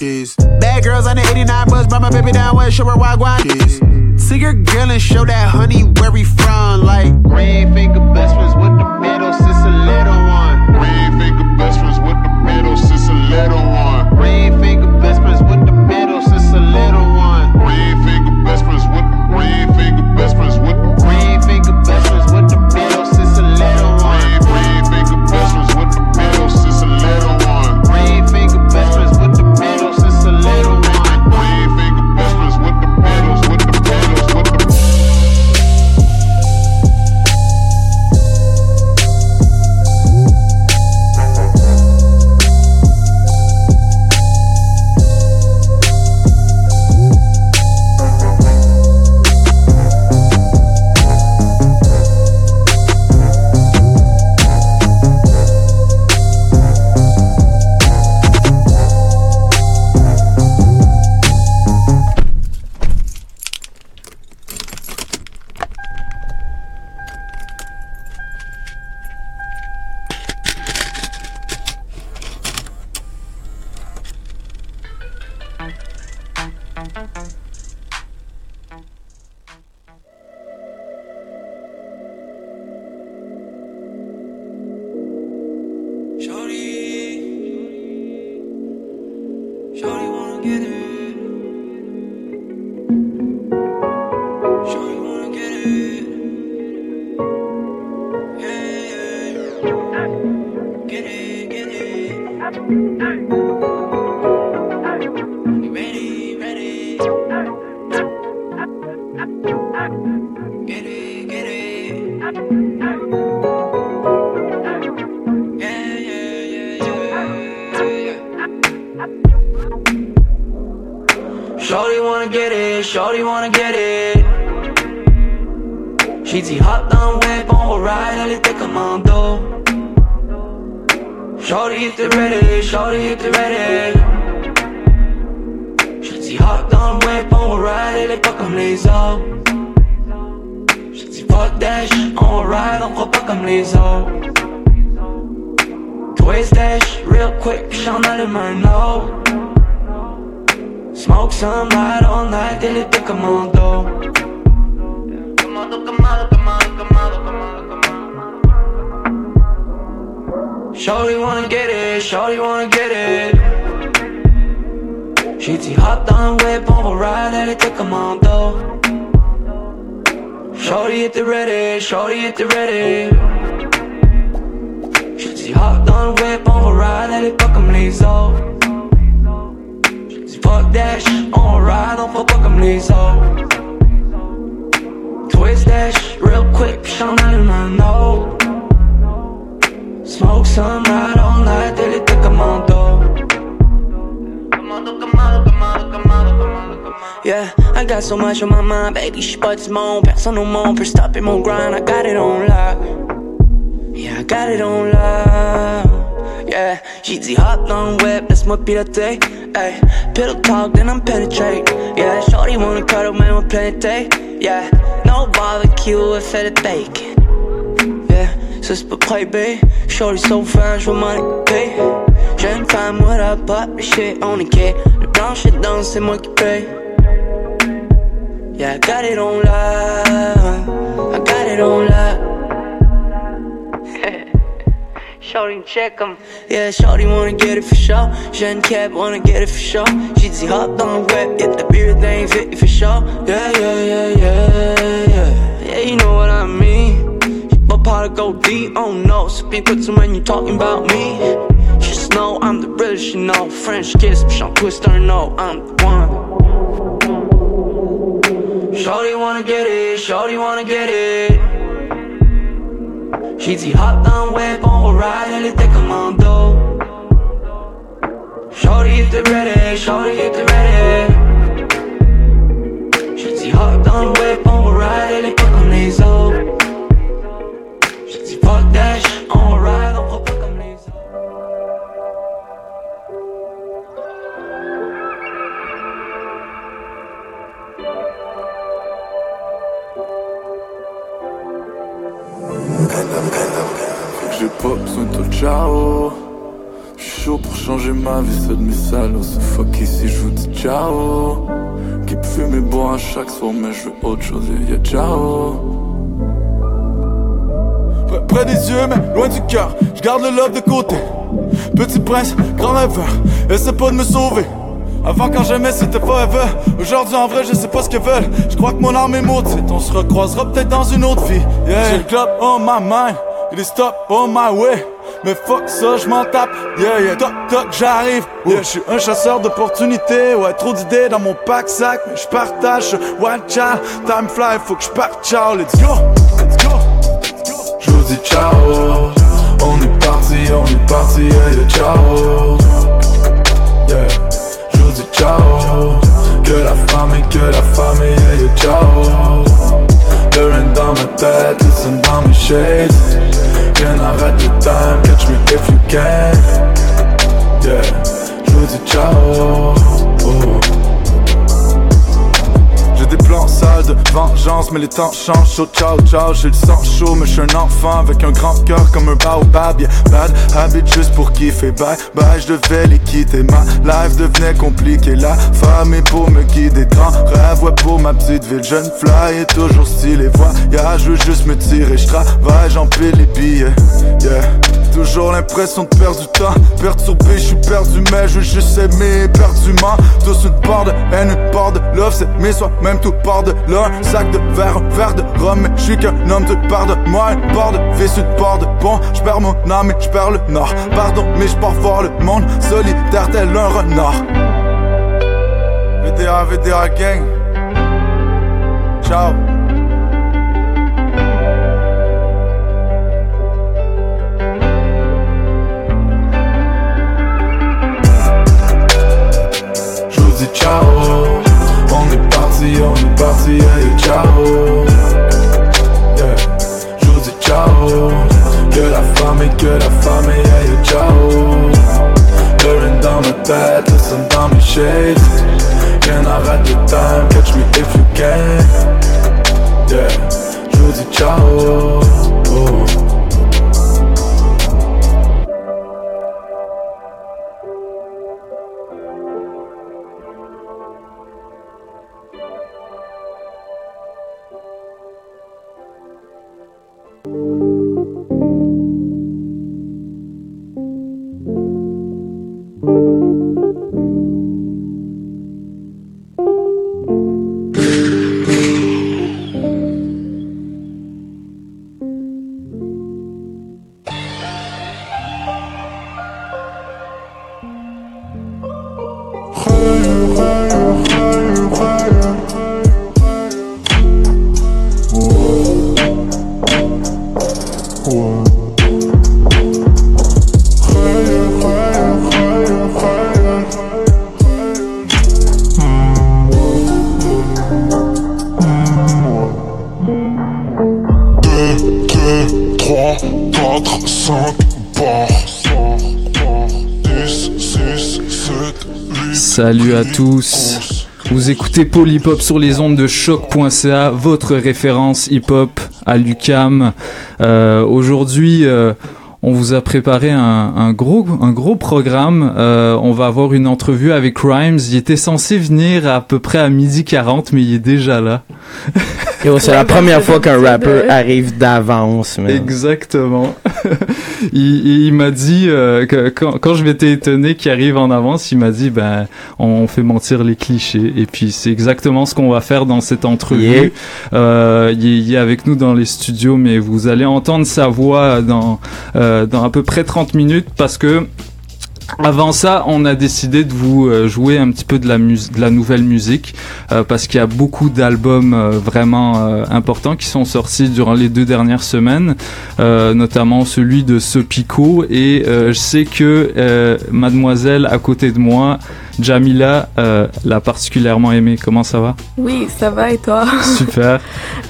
This. Bad girls on the 89 bus, brought my baby down west, show her wagwan. This. See your girl and show that honey where we from, like. Ring finger best friends with the middle, sis a little one. Ring finger best friends with the middle, sis a little one. She hop dans le whip, on va ride, elle était commando. Shorty était ready, shorty était ready. She dit hop dans le whip, on va ride, elle est pas comme les autres. Fuck that shit, on ride, on fuck pas comme les autres. Twist shit real quick, puis j'en allume un autre. Smoke some ride all night, elle était commando. Yeah, I got so much on my mind, baby, j'suis pas du monde. Personne au monde peut stopper grind, I got it on lock. Yeah, I got it on lock. Yeah, j'ai dit hop le web, laisse-moi piloter. Ay, pillow talk, then I'm penetrate. Yeah, shorty wanna cuddle, man, we're planete. Yeah, no barbecue, fait le bacon. Yeah, ça c'est pas privé. Shorty so fine, j'veux m'en occuper. J'ai une femme, what up, but the shit on the kid. Le blanc shit dans, c'est moi qui paye. Yeah, I got it on lock. I got it on lock. Shorty check 'em. Yeah, Shorty wanna get it for sure. Jeune cap wanna get it for sure. J'ai dit hop dans le web, get the beer thing fit for sure. Yeah, yeah, yeah, yeah, yeah. Yeah, you know what I mean. But part to go deep, oh no. Speak with you when you talking about me. Just know I'm the realest, you know. French kiss, but I'm twister, no, I'm the one. Shorty wanna get it, shorty wanna get it. J'ai dit hop le web, on ride, elle était commando. Shorty était ready, shorty était ready. J'ai dit hop le web, pas besoin de toi, ciao. chaud pour changer ma vie, c'est de mes salauds. C'est fuck ici, je vous dis ciao. Qui fume et boire à chaque soir, mais je veux autre chose, yeah, yeah ciao. Près, près des yeux, mais loin du cœur, je garde le love de côté. Petit prince, grand rêveur, essaie pas de me sauver. Avant quand j'aimais c'était forever Aujourd'hui en vrai je sais pas ce qu'ils veulent Je crois que mon âme est maudite On se recroisera peut-être dans une autre vie yeah. J'ai le club on my mind Il est stop on my way. Mais fuck ça, je m'en tape, yeah yeah, toc toc, j'arrive, yeah, je suis un chasseur d'opportunités, ouais, trop d'idées dans mon pack sac, mais je partage, one child, time fly, faut que je parte, ciao, let's go, let's go, Je vous dis ciao, on est parti, on est parti, yeah yeah, ciao, yeah. Ciao. Que la famille, que la famille, yeah, yeah, ciao. Le dans ma tête, listen dans mes shades Viens arrête le time, catch me if you can. Yeah, je vous dis ciao. Oh des plans sales de vengeance, mais les temps changent. Chaud, ciao, ciao, j'ai le sang chaud, mais je suis un enfant avec un grand cœur comme un baobab. Yeah, bad habit juste pour kiffer. Bye, bye, je devais les quitter. Ma life devenait compliquée. La famille pour me guider. Grand rêve, ouais, pour ma petite ville. Jeune fly est toujours stylé. Voyage, je veux juste me tirer. Je travaille, j'empile les billets. Yeah. Toujours l'impression de perdre du temps. Perturbé, je suis perdu mais je veux juste aimer perdument Tous une part de haine, une part de love C'est mes soi même tout part de là. Un sac de verre, verre de rhum Mais je suis qu'un homme de part de moi. Une part de une part de bon. Je perds mon âme et je perds le nord. Pardon mais je pars voir le monde Solitaire tel un renard. VDA, VDA gang. Ciao ciao. On est parti, on est parti, yeah, ciao. Yeah. Je vous dis ciao. Que la famille, que la famille, yeah, ciao. Le dans ma tête, listen dans mes shades Can't arrête the time, catch me if you can. Yeah, je vous dis ciao. Oh. Salut à tous. Vous écoutez Polypop sur les ondes de choc.ca, votre référence hip-hop à l'UCAM. Euh, Aujourd'hui, euh, on vous a préparé un, gros, un gros programme. Euh, on va avoir une entrevue avec Rhymes. Il était censé venir à peu près à midi 40, mais il est déjà là. c'est la première fois qu'un rapper arrive d'avance. Exactement. il, m'a dit euh, que quand, je m'étais étonné qu'il arrive en avance, il m'a dit ben on fait mentir les clichés. Et puis c'est exactement ce qu'on va faire dans cette entrevue. Euh, il, est avec nous dans les studios, mais vous allez entendre sa voix dans euh, dans à peu près 30 minutes parce que avant ça, on a décidé de vous euh, jouer un petit peu de la, de la nouvelle musique euh, parce qu'il y a beaucoup d'albums euh, vraiment importants qui sont sortis durant les deux dernières semaines, notamment celui de Sopico et je sais que Mademoiselle à côté de moi Jamila euh, l'a particulièrement aimé. Comment ça va? Oui, ça va et toi? Super.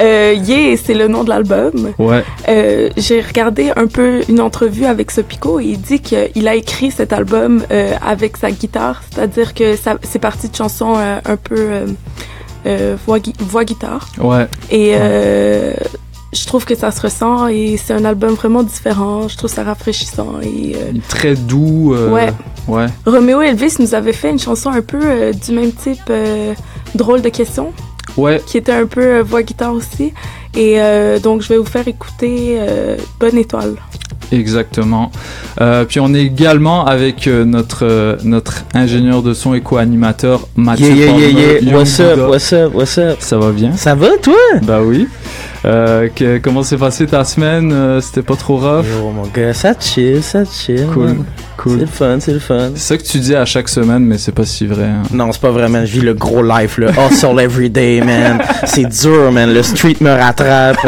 euh, yeah, c'est le nom de l'album. Ouais. Euh, J'ai regardé un peu une entrevue avec Sopico et il dit qu'il a écrit cet album euh, avec sa guitare, c'est-à-dire que c'est parti de chansons un peu voix, voix, guitare. Ouais. Et je trouve que ça se ressent et c'est un album vraiment différent. Je trouve ça rafraîchissant et euh, Très doux. euh, Ouais. Ouais. Roméo Elvis nous avait fait une chanson un peu euh, du même type, drôle de question, Ouais. qui était un peu voix guitare aussi. Et donc je vais vous faire écouter Bonne étoile. Exactement. Euh, puis on est également avec euh, notre euh, notre ingénieur de son et co-animateur Mathieu Yeah, yeah, yeah, yeah. What's up, what's up, what's up? Ça va bien? Ça va, toi? Bah oui. Euh, que- comment s'est passée ta semaine? Euh, C'était pas trop rough? Yo, mon gars, ça chill, ça chill. Cool, man. C'est cool. le fun, c'est le fun. C'est ça que tu dis à chaque semaine, mais c'est pas si vrai. hein. Non, c'est pas vraiment, je vis le gros life, le hustle every day, man. C'est dur, man. Le street me rattrape.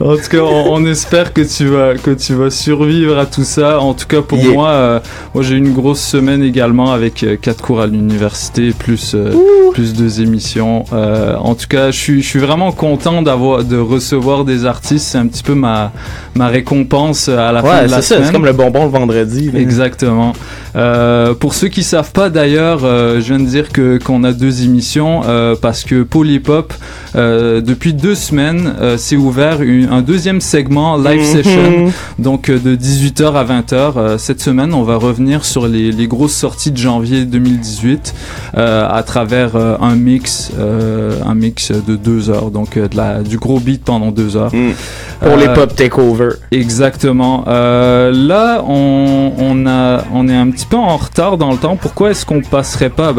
En tout cas, on, on espère que tu vas que tu vas survivre à tout ça. En tout cas, pour Yeah. moi, euh, moi j'ai eu une grosse semaine également avec euh, quatre cours à l'université plus euh, plus deux émissions. Euh, en tout cas, je suis je suis vraiment content d'avoir de recevoir des artistes. C'est un petit peu ma ma récompense à la fin Ouais, de la c'est ça. semaine. C'est comme le bonbon le vendredi. là. Exactement. Euh, pour ceux qui savent pas d'ailleurs, euh, je viens de dire que qu'on a deux émissions euh, parce que Polypop euh, depuis deux semaines euh, s'est ouvert une- un deuxième segment live Mhm. session donc euh, de 18h à 20h. Euh, cette semaine, on va revenir sur les, les grosses sorties de janvier 2018 euh, à travers un mix un mix de deux heures donc de la du gros beat pendant deux heures. Mm. Pour les pop takeover. Exactement. Là, on, on, a, on est un petit peu en retard dans le temps. Pourquoi est-ce qu'on passerait pas?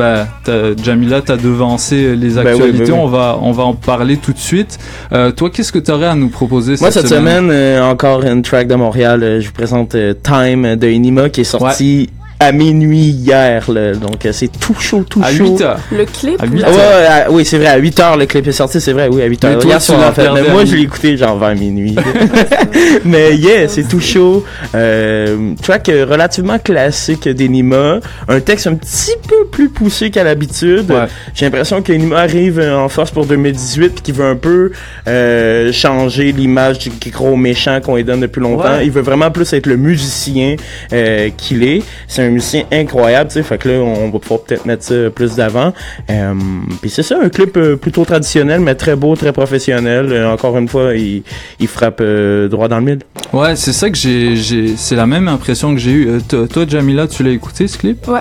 T'as- Jamila, t'as devancé les Ben oui, actualités. ben oui. On va, on va en parler tout de suite. Euh, toi, qu'est-ce que t'aurais à nous proposer Moi, cette semaine, euh, encore une track de Montréal. euh, je vous présente euh, Time de Enima qui est sorti à minuit hier. là. Donc, euh, c'est tout chaud, tout À chaud. 8 heures. Le clip, À huit là, Ah ouais, à- oui, c'est vrai, à 8 heures le clip est sorti, c'est vrai, oui, à 8 Mais heures. toi, Hier tu en fait, mais à moi, je l'ai écouté genre vers minuit. mais yeah, c'est tout chaud. Euh, track relativement classique d'Enima. Un texte un petit peu plus poussé qu'à l'habitude. Ouais. J'ai l'impression qu'Enima arrive euh, en force pour 2018 puis qu'il veut un peu euh, changer l'image du gros méchant qu'on lui donne depuis longtemps. Ouais. Il veut vraiment plus être le musicien euh, qu'il est. C'est un musicien incroyable, tu sais. Fait que là, on va pouvoir peut-être mettre ça plus d'avant. Euh, puis c'est ça, un clip euh, plutôt traditionnel, mais très beau, très professionnel. Euh, encore une fois, il, il frappe euh, droit dans le mille. Ouais, c'est ça que j'ai, j'ai, c'est la même impression que j'ai eue. Euh, toi- toi, Jamila, tu l'as écouté ce clip? Ouais.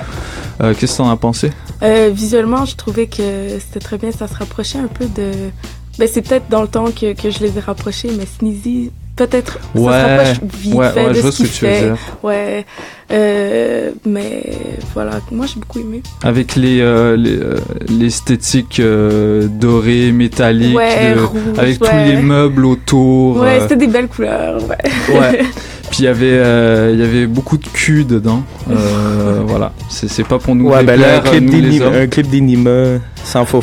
Euh, qu'est-ce que t'en as pensé? Euh, visuellement, je trouvais que c'était très bien. Ça se rapprochait un peu de. Ben, c'est peut-être dans le temps que, que je les ai rapprochés, mais Sneezy, peut-être. ça Ouais. se rapproche vite Ouais, fait ouais, de je vois ce ce que qu'il tu veux fait. dire. Ouais. Euh, mais voilà, moi j'ai beaucoup aimé. Avec les, euh, les, euh, l'esthétique euh, dorée, métallique, Ouais, de- rouge, avec ouais. tous les meubles autour. Ouais, euh, c'était des belles couleurs. Ouais. Ouais. Puis il y avait, euh, il y avait beaucoup de cul dedans. Euh, voilà. C'est, c'est pas pour nous Ouais, ben là, un déplaire, clip nous, les hommes. un clip d'Enima sans faux.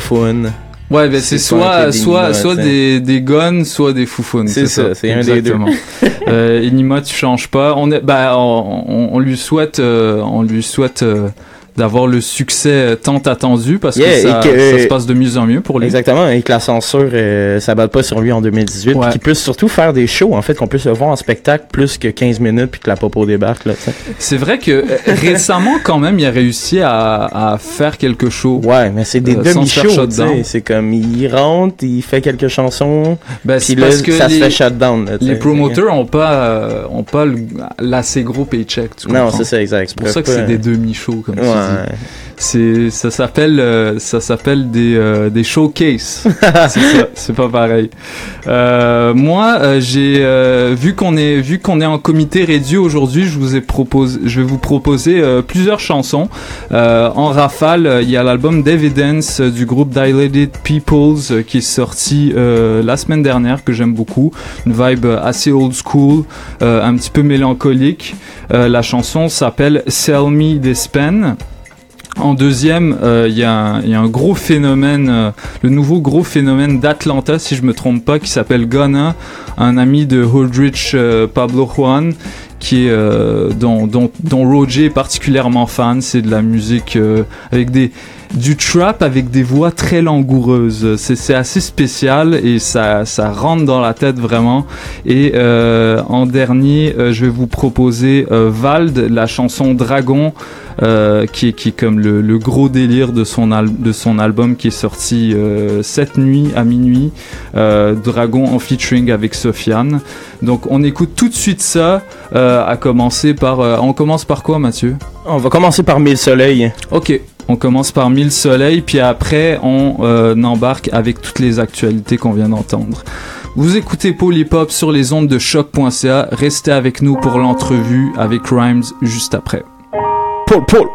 Ouais, ben c'est, soit, soit, soit des, des guns, soit des foufounes. C'est ça, c'est un des deux. Exactement. euh, Enima, tu changes pas. On est, bah, on, on- on lui souhaite, euh, on lui souhaite euh, d'avoir le succès tant attendu parce Yeah, que, ça, ça se passe de mieux en mieux pour lui. Exactement, et que la censure euh, s'abatte pas sur lui en 2018, Ouais. qu'il puisse surtout faire des shows, en fait, qu'on puisse le voir en spectacle plus que 15 minutes, puis que la popo débarque. C'est vrai que euh, récemment, quand même, il a réussi à, à faire quelque chose. Ouais, mais c'est des Euh, demi-shows, tu shutdown. sais. C'est comme, il rentre, il fait quelques chansons, Ben, puis c'est là, parce que ça les, se fait shutdown, là, les promoteurs ont pas, euh, ont pas l'assez gros paycheck. Tu Non, c'est ça, exact. C'est pour ça que c'est des demi-shows, comme tu dis. C'est, ça s'appelle, euh, ça s'appelle des, euh, des showcases. c'est pas pareil. Euh, moi, euh, j'ai euh, vu qu'on est, vu qu'on est en comité réduit aujourd'hui, je vous ai proposé, je vais vous proposer euh, plusieurs chansons Euh, en rafale. Il y a l'album d'Evidence euh, du groupe Dilated Peoples qui est sorti euh, la semaine dernière que j'aime beaucoup. Une vibe assez old school, euh, un petit peu mélancolique. Euh, la chanson s'appelle Sell Me This Pen. En deuxième, euh, il y, a un- gros phénomène, euh, le nouveau gros phénomène d'Atlanta, si je me trompe pas, qui s'appelle Gunna, un ami de Holdrich euh, Pablo Juan, qui est dont, dont, Roger est particulièrement fan. C'est de la musique avec des du trap avec des voix très langoureuses. C'est assez spécial et ça, ça rentre dans la tête vraiment. Et euh, en dernier, euh, je vais vous proposer euh, Vald, la chanson Dragon. Euh, qui, est, qui est comme le, le gros délire de son, de son album qui est sorti euh, cette nuit à minuit, euh, Dragon en featuring avec Sofiane. Donc on écoute tout de suite ça, euh, à commencer par... euh, on commence par quoi Mathieu? On va commencer par Mille Soleils. Ok, on commence par Mille Soleils, puis après on euh, embarque avec toutes les actualités qu'on vient d'entendre. Vous écoutez Polypop sur les ondes de choc.ca. Restez avec nous pour l'entrevue avec Rhymes juste après. Paul, Paul.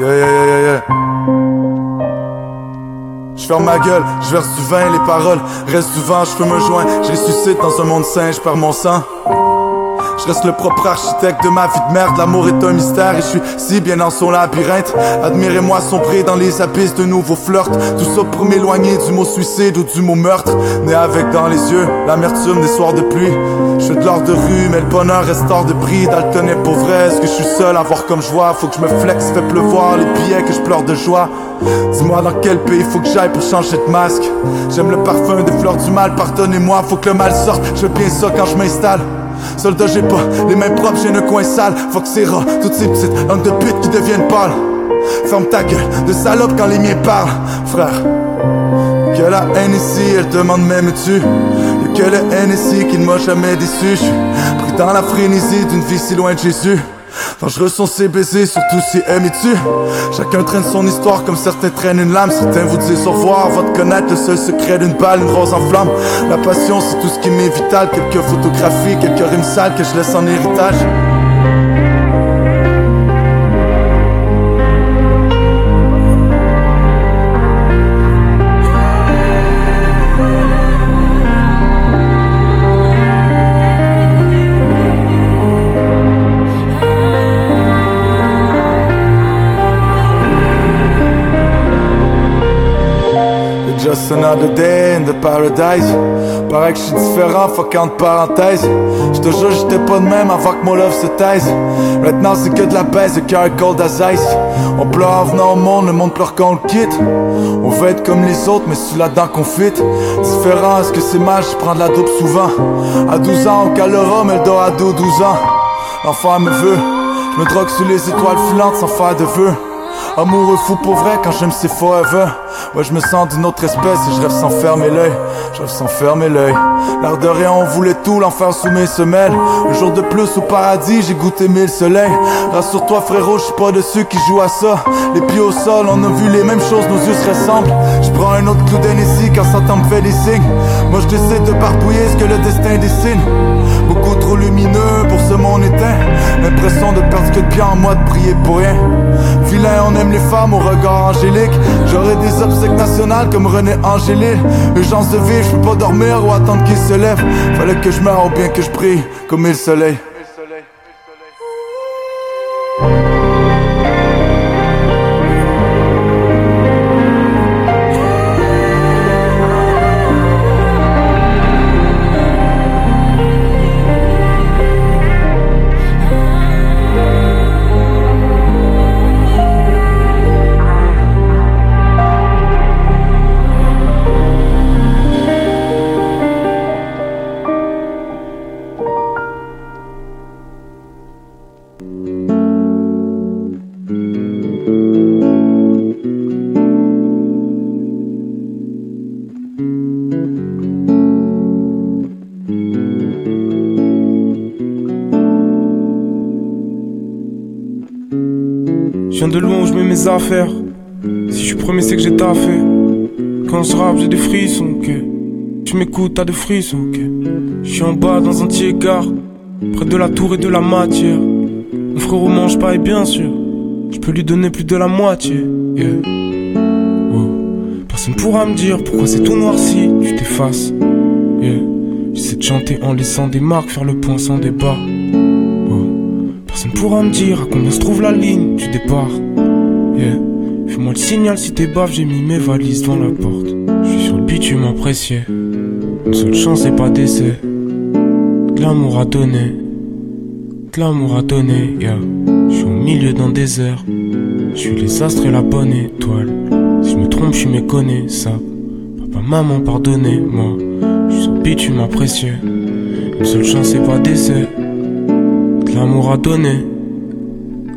Yeah, yeah, yeah, yeah. Je ferme ma gueule, je verse du vin, les paroles restent du vent, je fais me joindre, je ressuscite dans un monde sain, je perds mon sang. Je reste le propre architecte de ma vie de merde, l'amour est un mystère et je suis si bien dans son labyrinthe. Admirez-moi sombrer dans les abysses de nouveaux flirts, tout ça pour m'éloigner du mot suicide ou du mot meurtre. Né avec dans les yeux l'amertume des soirs de pluie. Je fais de l'or de rue, mais le bonheur reste hors de prix. Dalton est pour vrai, est-ce que je suis seul à voir comme je vois Faut que je me flex, fait pleuvoir les billets que je pleure de joie. Dis-moi dans quel pays faut que j'aille pour changer de masque. J'aime le parfum des fleurs du mal, pardonnez-moi, faut que le mal sorte. Je veux bien ça quand je m'installe. Soldat, j'ai pas les mains propres, j'ai un coin sale. Que c'est rare, toutes ces petites langues de pute qui deviennent pâles. Ferme ta gueule de salope quand les miens parlent, frère. Que la haine ici, elle demande même tu que le haine ici qui ne m'a jamais déçu. J'suis pris dans la frénésie d'une vie si loin de Jésus. Dangereux sont ces baisers, surtout si aimés-tu Chacun traîne son histoire comme certains traînent une lame. Certains vous disent au revoir connaître le seul secret d'une balle, une rose en flamme. La passion c'est tout ce qui m'est vital. Quelques photographies, quelques rimes sales que je laisse en héritage Paraît que je suis différent, fuck entre parenthèses. Je te jure j'étais pas de même avant que mon love se taise. Maintenant c'est que de la baisse, le cœur cold as ice. On pleure en venant au monde, le monde pleure quand on le quitte. On veut être comme les autres mais c'est là-dedans qu'on fit. Différent, est-ce que c'est mal, je prends de la dope souvent. À 12 ans au Calorum, Eldorado 12 ans. L'enfant me veut, je me drogue sous les étoiles filantes sans faire de vœux. Amoureux fou pour vrai quand j'aime c'est forever. Ouais je me sens d'une autre espèce et je rêve sans fermer l'œil Rêve sans fermer l'œil. L'air de rien on voulait tout l'enfer sous mes semelles. Un jour de plus au paradis j'ai goûté mille soleils. Rassure-toi frérot je suis pas de ceux qui jouent à ça. Les pieds au sol on a vu les mêmes choses nos yeux se ressemblent. Je prends un autre clou d'Hennessy quand Satan me fait des signes. Moi je de barbouiller ce que le destin dessine. Beaucoup trop lumineux pour ce monde éteint. L'impression de perdre ce que de bien en moi de prier pour rien. Vilain, on aime les femmes au regard angélique. J'aurais des obsèques nationales comme René Angélil. Urgence de vivre, je peux pas dormir ou attendre qu'il se lève. Fallait que je meure ou bien que je brille comme le soleil Je je mets mes affaires. Si je suis premier, c'est que j'ai taffé. Quand je rappe, j'ai des frissons, ok. Tu m'écoutes, t'as des frissons, ok. Je suis en bas dans un tiers près de la tour et de la matière. Mon frérot mange pas, et bien sûr, je peux lui donner plus de la moitié. Yeah. Oh. Personne pourra me dire pourquoi c'est tout noirci, tu t'effaces. Yeah. J'essaie de chanter en laissant des marques, faire le point sans débat. Oh. Personne pourra me dire à combien se trouve la ligne du départ. Fais-moi le signal si t'es bave, j'ai mis mes valises devant la porte. Je suis sur le bitume apprécié. Une seule chance et pas d'essai. De l'amour à donner. De l'amour à donner, yeah. Je suis au milieu d'un désert. Je suis les astres et la bonne étoile. Si je me trompe, je suis méconnaissable. Papa, maman, pardonnez-moi. Je suis sur tu m'appréciais. Une seule chance, c'est pas d'essai. De l'amour à donner.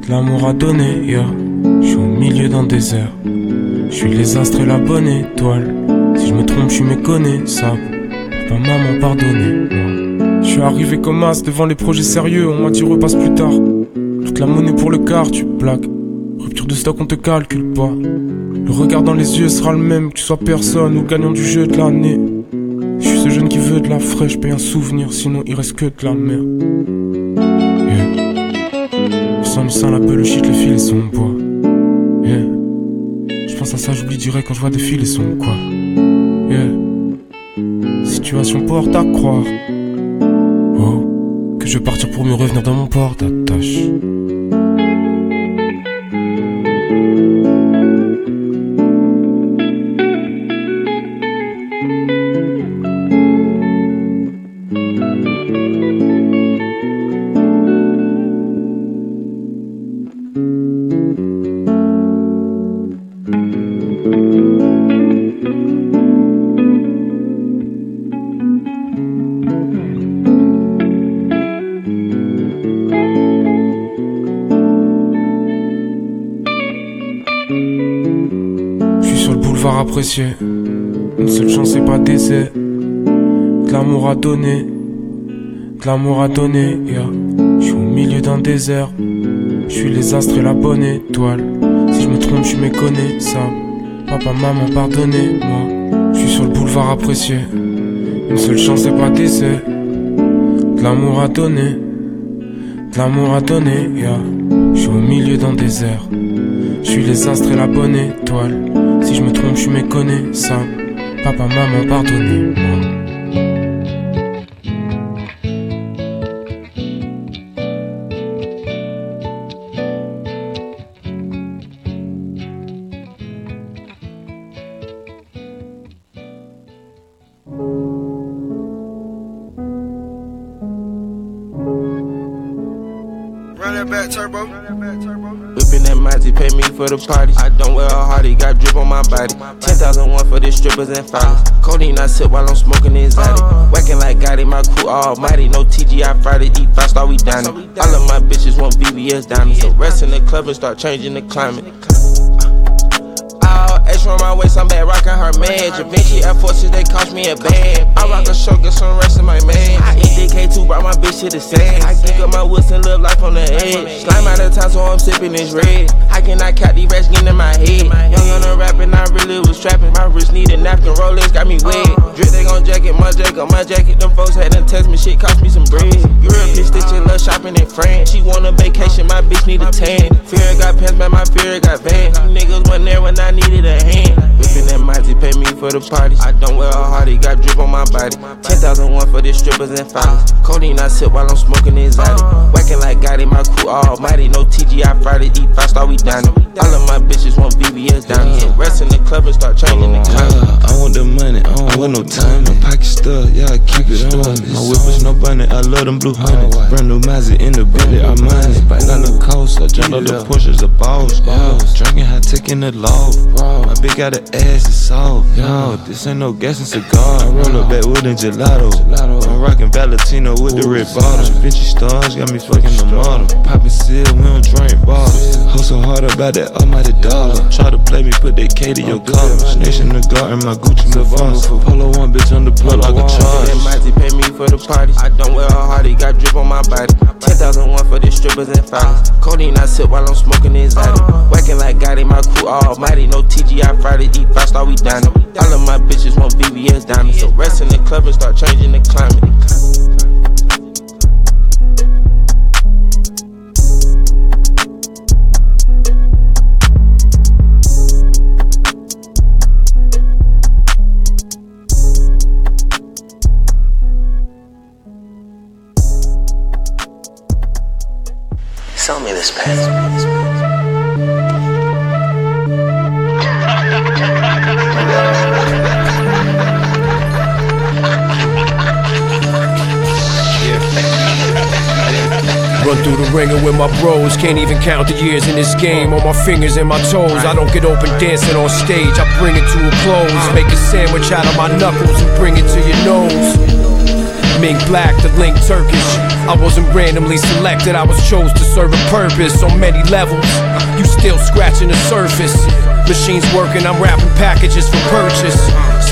De l'amour à donner, yeah. Je suis au milieu d'un désert. Je suis les astres et la bonne étoile. Si je me trompe, je suis méconnaissable. Papa, maman, pardonnez-moi. Je suis arrivé comme as devant les projets sérieux. On m'a dit repasse plus tard. Toute la monnaie pour le quart, tu plaques. Rupture de stock, on te calcule pas. Le regard dans les yeux sera le même, que tu sois personne ou gagnant du jeu de l'année. Je suis ce jeune qui veut de la fraîche, paye un souvenir, sinon il reste que de la mer. Yeah. Le sang, le sang, la peu, le shit, le fil son bois. Ça, j'oublie direct quand je vois défiler son quoi. Yeah. Situation porte à croire. Oh, que je vais partir pour mieux revenir dans mon port d'attache. À donner, de à donner, yeah. Je suis au milieu d'un désert. Je les astres et la bonne étoile. Si je me trompe, je suis méconnaissable. Papa, maman, pardonnez-moi. Je suis sur le boulevard apprécié. Une seule chance, c'est pas d'essai. De l'amour à donner, de l'amour à donner, yeah. Je suis au milieu d'un désert. Je suis les astres et la bonne étoile. Si je me trompe, je suis méconnaissable. Papa, maman, pardonnez-moi. Body. 10,001 for the strippers and finals. Codeine I sip while I'm smoking exotic. Whacking like Gotti, my crew almighty. No TGI Friday, eat five star, we dining. All of my bitches want BBS diamonds. So rest in the club and start changing the climate. X on my waist, I'm back rocking her man. Givenchy Air Forces, they cost me a band. I rock a show, get some rest in my man. I eat DK2, brought my bitch to the sand. I kick up my woods and live life on the edge. Slime out of town, so I'm sipping this red. I cannot count these rats getting in my head. Young on the rapping, I really was trapping. My wrist need a napkin, Rolex got me wet. Drip, they gon' jacket, my jacket, my jacket. Them folks had them test me, shit cost me some bread. Girl, bitch, this shit love shopping in France. She want a vacation, my bitch need a tan. Fear got pants, but my fear got van. Niggas went there when I needed a hand. Whipping that Monty, pay me for the party. I don't wear a hardy, got drip on my body. 10,001 for the strippers and finals. Codeine I sip while I'm smoking exotic. Whacking like Gotti, my crew almighty. No TGI Friday, eat five star, we dining. All of my bitches want BBS dining. So rest in the club and start changing the oh, climate. I want the money, I don't want no time. My pocket stuck, yeah, I keep it on. My whip is no bunny, I love them blue honey. Brand new Mazzy in the Billy, I'm money. Bite on the coast, I jumped up the Porsches, a boss. Drinking high, taking the low. My big got an ass, it's soft. Yo, this ain't no gas and cigar. I roll up backwood and gelato. I'm rocking Valentino with the red bottle. Vinci stars got me fucking the model. Poppin' seal, we don't drink bottles. Hustle hard about that almighty dollar. Try to play me, put that K to your collar. Snakes in the garden, my Gucci Mavas. Polo one bitch on the plug like a charge. That Monty pay me for the party. I don't wear a hardy, got drip on my body. 10,001 for the strippers and finals. Codeine I sip while I'm smoking exotic. Uh. Whacking like Gotti, my crew almighty. No TGI Friday, eat five star, we dining. All of my bitches want BBS diamonds. So rest in the club and start changing the climate. Sell me this pen. Run through the ringing with my bros. Can't even count the years in this game. On my fingers and my toes. I don't get open dancing on stage. I bring it to a close. Make a sandwich out of my knuckles and bring it to your nose. Mink black, the link Turkish. I wasn't randomly selected, I was chose to serve a purpose on many levels. You still scratching the surface. Machines working, I'm wrapping packages for purchase.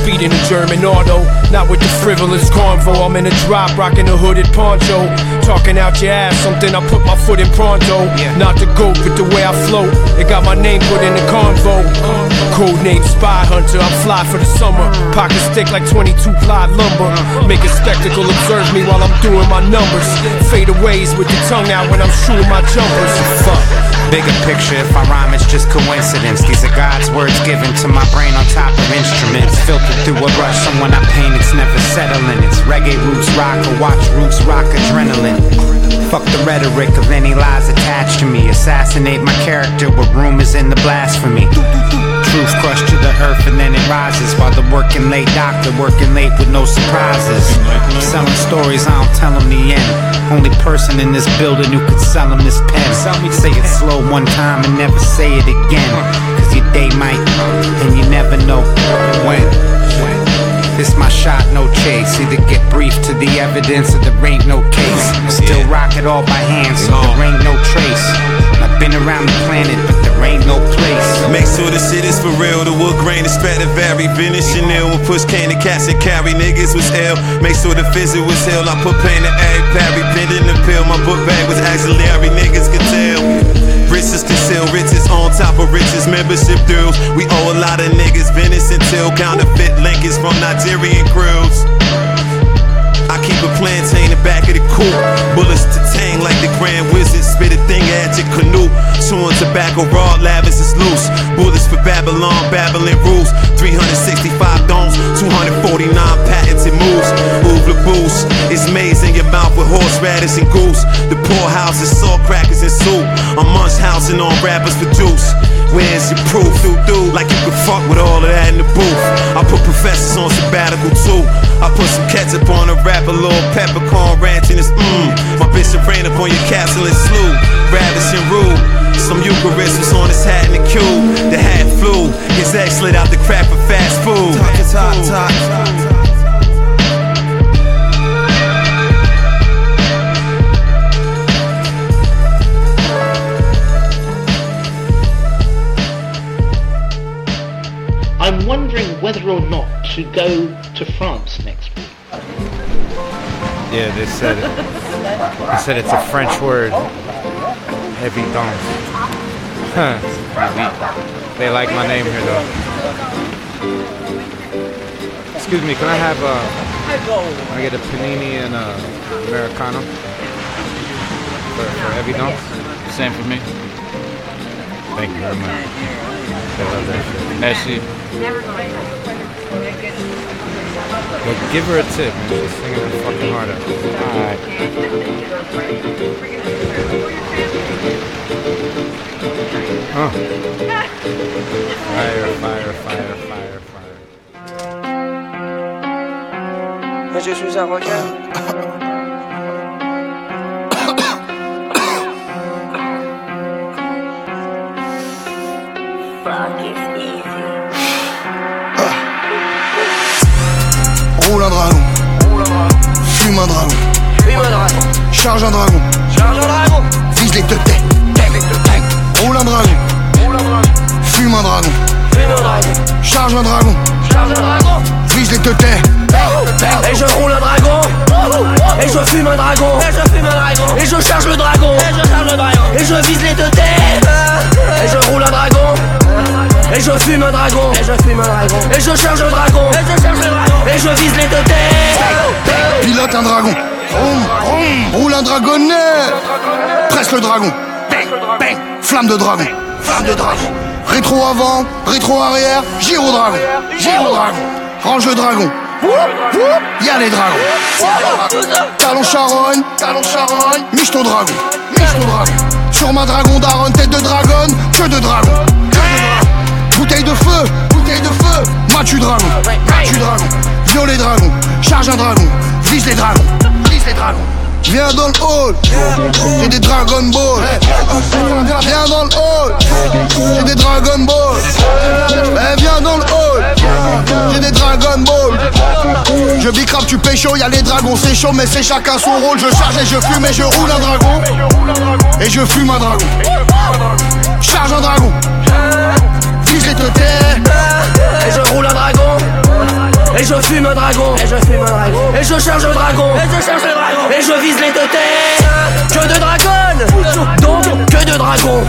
Speeding a German auto, not with the frivolous convo. I'm in a drop, rocking a hooded poncho. Talking out your ass, something I put my foot in pronto. Not the goat, but the way I float. It got my name put in the convo. Code name Spy Hunter, I'm fly for the summer. Pocket stick like 22 ply lumber. Make a spectacle, observe me while I'm doing my numbers. Fadeaways with the tongue out when I'm shooting my jumpers. Fuck. Bigger picture, if I rhyme, it's just coincidence. These are God's words given to my brain on top of instruments. Through a and when I paint, it's never settling. It's reggae roots rock or watch roots rock adrenaline. Fuck the rhetoric of any lies attached to me. Assassinate my character with rumors in the blasphemy. Truth crushed to the earth and then it rises While the working late doctor working late with no surprises Selling stories, I don't tell them the end Only person in this building who could sell them this pen Say it slow one time and never say it again Day might, and you never know when this my shot, no chase. Either get brief to the evidence or there ain't no case. Still rock it all by hand, so there ain't no trace. I've been around the planet, but there ain't no place. Make sure the shit is for real. The wood grain is to vary. Vintage Chanel when push cane, the cats that carry niggas was ill. Make sure the visit was hell. I put pain to Perry, pinned in the pill. My book bag was auxiliary, niggas could tell. Riches to sell riches on top of riches, membership dues. We owe a lot of niggas Venice until counterfeit Lincolns from Nigerian crews. I keep a plantain in the back of the coupe. Bullets to tang like the Grand Wizard. Spit a thing at your canoe. Chewing tobacco raw, lavish is loose. Bullets for Babylon, babbling rules. 365 domes, 249 patented moves. Ouvre boost. It's maize in your mouth with horseradish and goose. The poorhouse is salt crackers and soup. I'm munch housing on rappers for juice. Where's your proof? Do do like you could fuck with all of that in the booth. I put professors on sabbatical too. I put some ketchup on a rap, a little peppercorn ranch in this mmm. My bitch ran up on your castle and slew. Ravish and rude. Some Eucharist was on his hat in the cube. The hat flew. His ex slid out the crack for fast food. Talk, talk, talk. Wondering whether or not to go to France next week. Yeah, they said it. They said it's a French word. Evidence. Huh. They like my name here though. Excuse me, can I have uh can I get a panini and a Americano? For, for Evidence? Same for me. Thank you very much. I love that shit. Merci. Well, give her a tip, man. She's singing her fucking heart out. Huh. Fire, fire, fire, fire, fire. Je suis un requin. Roule un dragon. Fume un dragon. Charge un dragon. Vise les teutés. Roule un dragon. Fume un dragon. Charge un dragon. Vise les teutés. Et je roule un dragon Et je fume un dragon Et je fume un dragon Et je charge le dragon Et je charge le dragon Et je vise les deux têtes Et je roule un dragon Et je fume un dragon Et je fume un dragon Et je charge le dragon Et je charge le dragon Et je vise les deux têtes Pilote un dragon. Roule un dragonnet. Presse le dragon. Flamme de dragon. Flamme de dragon. Rétro avant, rétro arrière, gyro dragon. Gyro dragon. Range le dragon. Y'a les dragons. Talon charogne, talon charogne. Miche ton dragon. Miche ton dragon. Sur ma dragon daronne, tête de dragon, queue de dragon. Bouteille de feu, bouteille de feu. Matu dragon, matu dragon. Violet dragon, charge un dragon. Vise les dragons, vise les dragons. Viens dans le hall, j'ai des Dragon Ball. Viens dans le hall, j'ai des Dragon Ball. Eh, viens dans le hall, j'ai des Dragon Ball. Je bicrape, tu pécho, y'a les dragons, c'est chaud, mais c'est chacun son rôle. Je charge et je fume et je roule un dragon. Et je fume un dragon. Charge un dragon. Vise les teutés. Et je roule un dragon Et je fume un dragon. Et je fume un dragon. Et je charge un dragon. Et je charge le dragon. Et je vise les teutés Que de dragon Donc que de dragon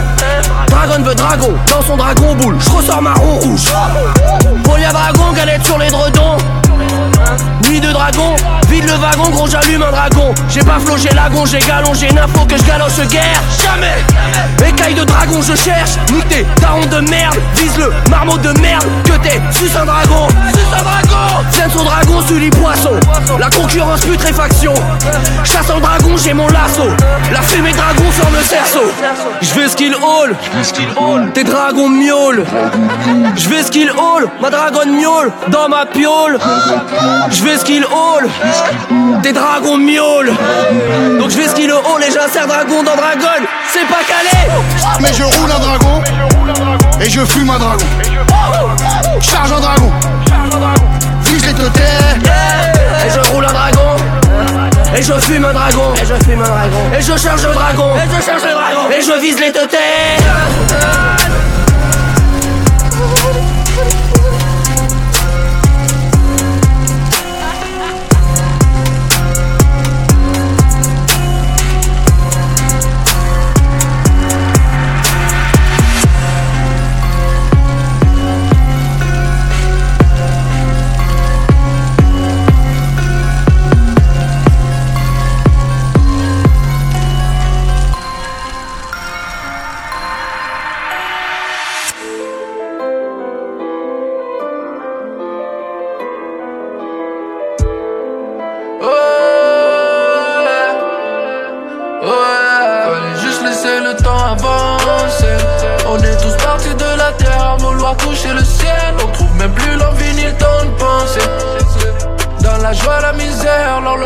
Dragon veut dragon. Dans son dragon boule Je ressors marron rouge. Polia dragon galette sur les dredons Nuit de dragon, vide le wagon, gros j'allume un dragon. J'ai pas flot, j'ai lagon, j'ai galon, j'ai une info que je galoche guerre. Jamais Écaille de dragon, je cherche. Nique tes darons de merde, vise le marmot de merde. Que t'es, suce un dragon, suce un dragon. Tiens son dragon, sully poisson. La concurrence putréfaction. Chasse un dragon, j'ai mon lasso. La fumée dragon forme le cerceau. Je vais skill hall, tes dragons miaulent. Je vais skill hall, ma dragonne miaule dans ma piole. Je vais skill hall, des dragons miaulent. Donc je vais skill hall et j'insère dragon dans dragon. C'est pas calé. Mais je roule un dragon. Et je fume un dragon. Charge un dragon. Vise les teutés. Et je roule un dragon. Et je fume un dragon. Et je fume un dragon. Et je charge le dragon. Et je charge le dragon. Et je vise les teutés.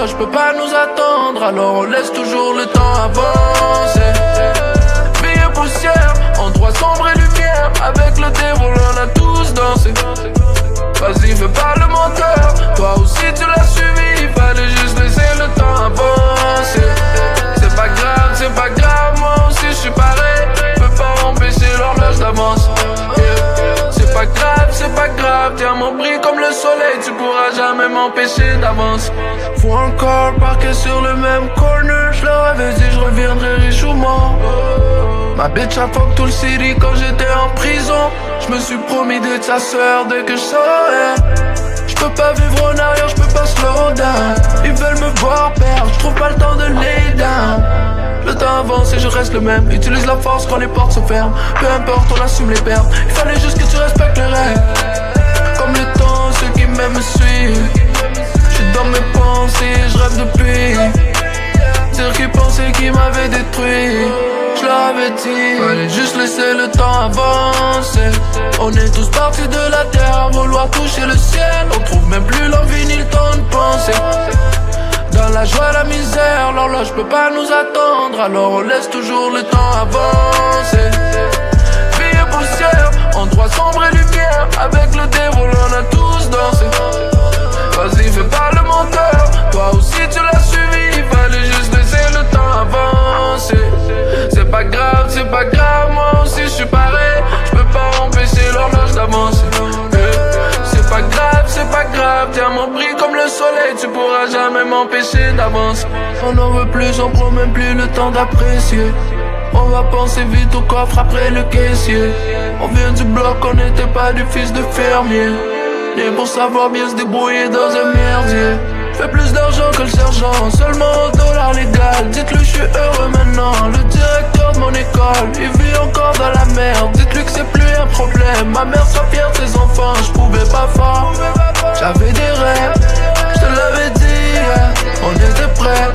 L'horloge peut pas nous attendre. Alors on laisse toujours le temps avancer. Et poussière, en droit sombre et lumière. Avec le dévol, on a tous dansé. Vas-y, fais pas le menteur. Toi aussi, tu l'as suivi. Pas grave, c'est pas grave. Tiens mon prix comme le soleil. Tu pourras jamais m'empêcher d'avance. Faut encore parquer sur le même corner. Je leur avais dit, je reviendrai riche ou mort. Ma bitch a fuck tout le city quand j'étais en prison. Je me suis promis d'être sa sœur dès que je saurais. Je peux pas vivre en arrière, je peux pas slow down. Ils veulent me voir perdre, je trouve pas le temps de lay down. Le temps avance et je reste le même. Utilise la force quand les portes se ferment. Peu importe, on assume les pertes. Il fallait juste que tu respectes les règles. Comme le temps, ceux qui m'aiment me suivent. Je suis dans mes pensées, je rêve depuis. Dire qu'ils pensaient qu'ils m'avaient détruit. Je leur avais dit, fallait juste laisser le temps avancer. On est tous partis de la terre vouloir toucher le ciel. On trouve même plus l'envie ni le temps de penser. Misère, l'horloge peut pas nous attendre. Alors on laisse toujours le temps avancer. Vie et poussière, endroit sombre et lumière. Avec le dévol, on a tous dansé. Vas-y, fais pas le menteur. Toi aussi, tu l'as suivi. Fallait juste laisser le temps avancer. C'est pas grave, c'est pas grave. Moi aussi, je suis pareil. C'est pas grave. Tiens mon prix comme le soleil. Tu pourras jamais m'empêcher d'avancer. On en veut plus, on prend même plus le temps d'apprécier. On va penser vite au coffre après le caissier. On vient du bloc, on n'était pas du fils de fermier. Né pour savoir bien se débrouiller dans un merdier. Fais plus d'argent que le sergent, seulement au dollar légal. Dites-lui je suis heureux maintenant, le de mon école, il vit encore dans la merde. Dites-lui que c'est plus un problème, ma mère soit fière de ses enfants, je pouvais pas fort. J'avais des rêves, je te l'avais dit, on était prêts.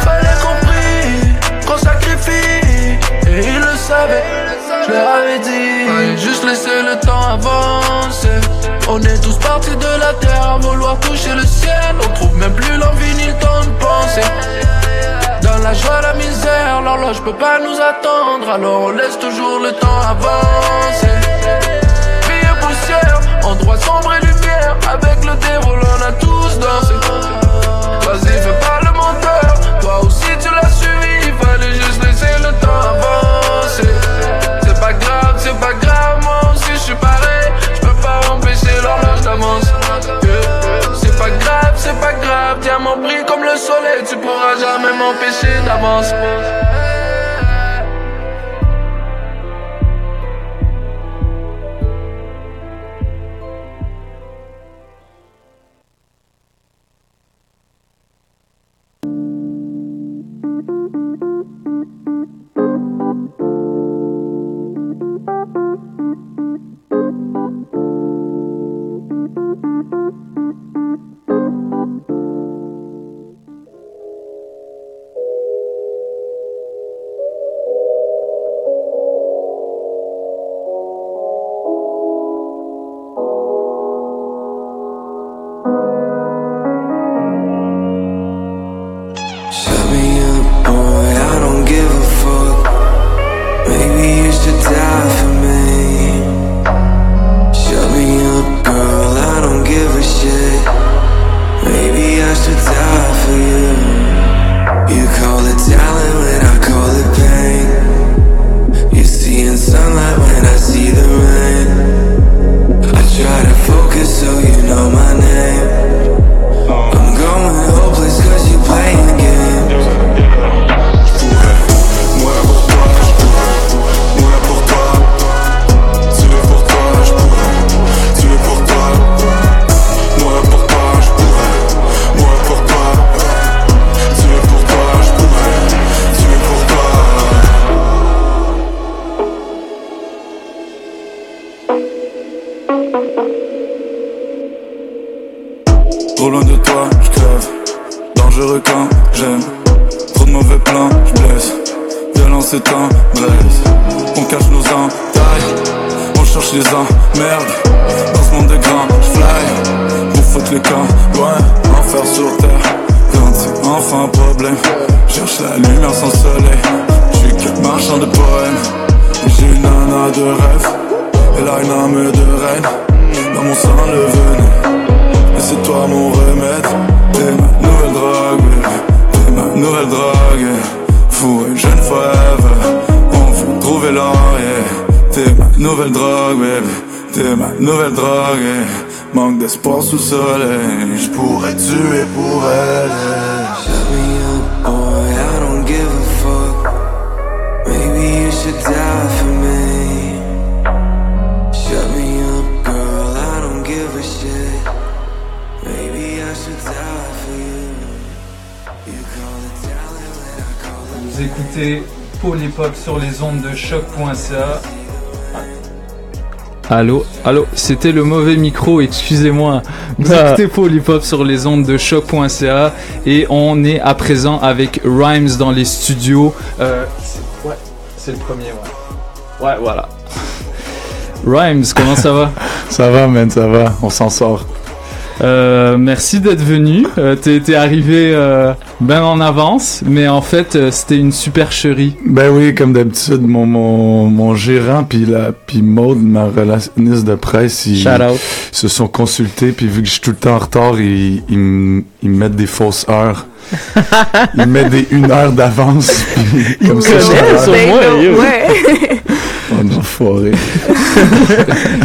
Fallait compris qu'on sacrifie, et ils le savaient. Je leur avais dit, fallait juste laisser le temps avancer. On est tous partis de la terre à vouloir toucher le ciel. On trouve même plus l'envie ni le temps de penser. Dans la joie, la misère, l'horloge peut pas nous attendre. Alors on laisse toujours le temps avancer. Et poussière, endroit sombre et lumière. Avec le déroul, on a tous dansé. Vas-y, fais pas le menteur. Toi aussi, tu l'as suivi. Fallait juste laisser le temps avancer. C'est pas grave, c'est pas grave. Moi aussi, je suis pareil. Je peux pas empêcher l'horloge d'avance. Yeah. C'est pas grave, c'est pas grave. Diamant brille comme le soleil. Tu pourras jamais m'empêcher d'avancer. Allô, allô, c'était le mauvais micro, excusez-moi. Vous Ah. écoutez Polypop sur les ondes de choc.ca et on est à présent avec Rhymes dans les studios. Euh, ouais, c'est le premier, ouais. Ouais, voilà. Rhymes, comment ça va? Ça va, man, ça va, on s'en sort. Euh, merci d'être venu. Euh, T'es t'es arrivé bien en avance, mais en fait, euh, c'était une supercherie. Ben oui, comme d'habitude, mon, mon, mon gérant puis la puis Maude, ma relationniste de presse, ils Shout out. se sont consultés puis vu que je suis tout le temps en retard, ils, ils, me- mettent des fausses heures. ils me mettent des une heure d'avance. puis comme ça, je yo. Ouais. On est enfoirés.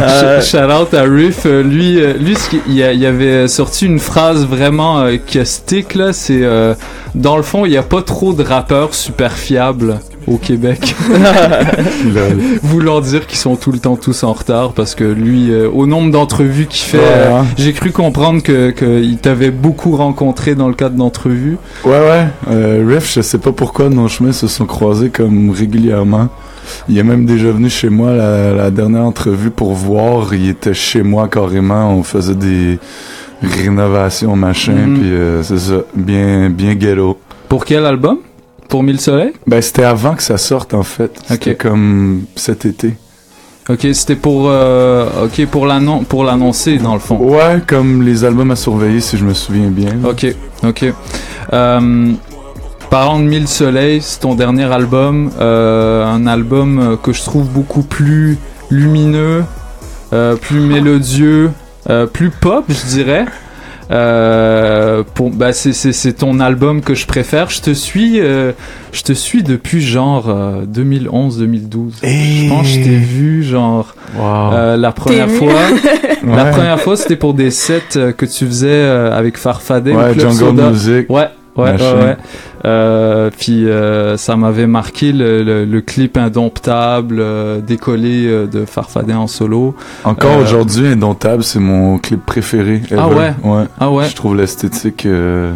Euh, Sh- Shout out à Ruth. Euh, lui, euh, lui, il, il avait sorti une phrase vraiment euh, qui a stick là. C'est euh, dans le fond, il n'y a pas trop de rappeurs super fiables au Québec. Voulant dire qu'ils sont tout le temps tous en retard parce que lui, euh, au nombre d'entrevues qu'il fait, Ouais, euh, hein. j'ai cru comprendre que qu'il t'avait beaucoup rencontré dans le cadre d'entrevues. Ouais, ouais. Euh, Riff, je sais pas pourquoi nos chemins se sont croisés comme régulièrement. Il est même déjà venu chez moi la, la dernière entrevue pour voir. Il était chez moi carrément. On faisait des rénovations, machin. Mhm. Puis euh, c'est ça, bien, bien ghetto. Pour quel album? Pour Mille Soleils? Ben c'était avant que ça sorte en fait. C'était comme cet été. Ok, c'était pour euh, ok pour l'annon pour l'annoncer dans le fond. Ouais, comme les albums à surveiller si je me souviens bien. Ok, ok. Euh, parlant de Mille Soleils, c'est ton dernier album, euh, un album euh, que je trouve beaucoup plus lumineux, euh, plus mélodieux, euh, plus pop, je dirais. Euh, pour, bah c'est, c'est, c'est ton album que je préfère. Je te suis, euh, je te suis depuis genre euh, 2011-2012. Je pense que je t'ai vu genre euh, la première fois. La Ouais. première fois, c'était pour des sets euh, que tu faisais avec Farfadet Ouais, Jungle Soda. Music, Ouais. Ouais, ouais, ouais. Euh, puis euh, ça m'avait marqué le, le, le clip indomptable euh, décollé de Farfadet en solo. Encore aujourd'hui, Indomptable, c'est mon clip préféré. Ah ouais? ouais. Ah ouais? Je trouve l'esthétique euh,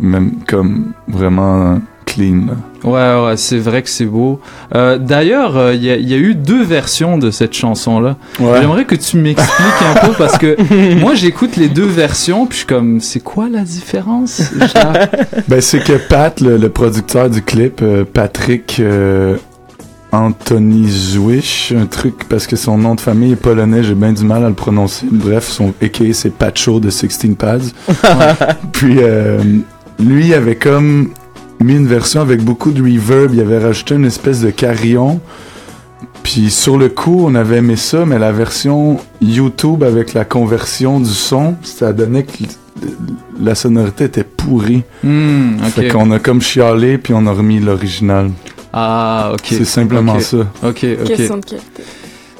même comme vraiment clean. Ouais, ouais, c'est vrai que c'est beau. Euh, D'ailleurs, euh, il y, a- il y a eu deux versions de cette chanson-là. Ouais. J'aimerais que tu m'expliques un peu parce que moi, j'écoute les deux versions, puis je suis comme, c'est quoi la différence? Ben, c'est que Pat, le, le producteur du clip, euh, Patrick Anthony Zwish, un truc, parce que son nom de famille est polonais, j'ai bien du mal à le prononcer. Bref, son a.k.a. c'est Pacho de 16 Pads. Puis, euh, lui, il avait comme mis une version avec beaucoup de reverb, il avait rajouté une espèce de carillon. Puis sur le coup, on avait aimé ça, mais la version YouTube avec la conversion du son, ça donnait que la sonorité était pourrie. Hmm, ok. Fait qu'on a comme chialé, puis on a remis l'original. Ah, ok. C'est simplement ça. Ok, ok. Question de qualité.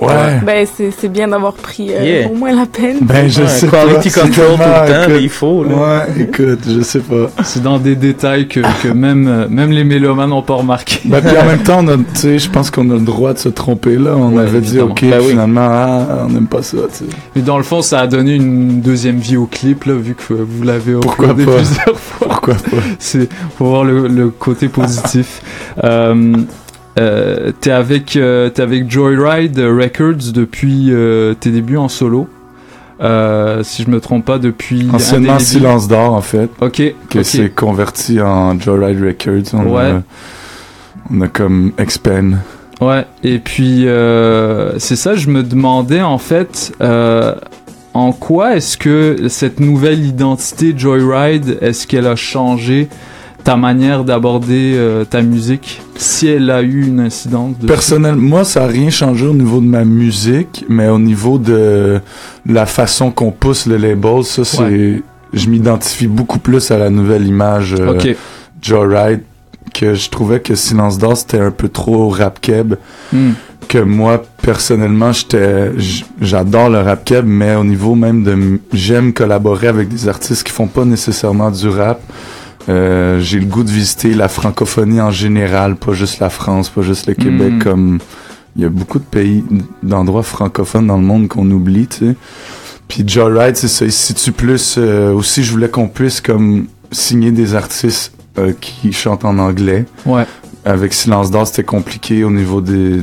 Ouais. Ben, c'est c'est bien d'avoir pris euh, Yeah. au moins la peine. Ben, je Ouais, sais quality pas. control c'est tout le temps, mais écoute, il faut, là. Ouais, écoute, je sais pas. C'est dans des détails que, que même, euh, même les mélomanes n'ont pas remarqué. Ben, puis en même temps, on a- tu sais, je pense qu'on a le droit de se tromper, là. On Ouais, avait dit, évidemment. OK, Ben oui. finalement, ah, on n'aime pas ça, tu sais. Mais dans le fond, ça a donné une deuxième vie au clip, là, vu que vous l'avez pas? plusieurs fois. Pourquoi pas? C'est pour voir le, le côté positif. euh, euh, t'es avec euh, t'es avec Joyride Records depuis euh, tes débuts en solo. Si je me trompe pas, depuis Anciennement. Silence d'or, en fait. Ok. Que ok. c'est converti en Joyride Records. On Ouais. a, on a comme expand. Ouais, et puis c'est ça, je me demandais en fait en quoi est-ce que cette nouvelle identité Joyride, est-ce qu'elle a changé ta manière d'aborder euh, ta musique, si elle a eu une incidence? Personnellement, moi, ça n'a rien changé au niveau de ma musique, mais au niveau de la façon qu'on pousse le label, ça, c'est. Ouais. Je m'identifie beaucoup plus à la nouvelle image euh, Ok. Joyride, que je trouvais que Silence d'Or, c'était un peu trop rap keb. Hmm. Que moi, personnellement, j'étais. J'adore le rap keb, mais au niveau même de. J'aime collaborer avec des artistes qui font pas nécessairement du rap. Euh, j'ai le goût de visiter la francophonie en général, pas juste la France, pas juste le Québec, Mm. comme il y a beaucoup de pays, d'endroits francophones dans le monde qu'on oublie, tu sais. Puis Joyride, c'est ça, il se situe plus. euh, aussi, je voulais qu'on puisse comme signer des artistes euh, qui chantent en anglais. Ouais. Avec Silence d'Or, c'était compliqué au niveau des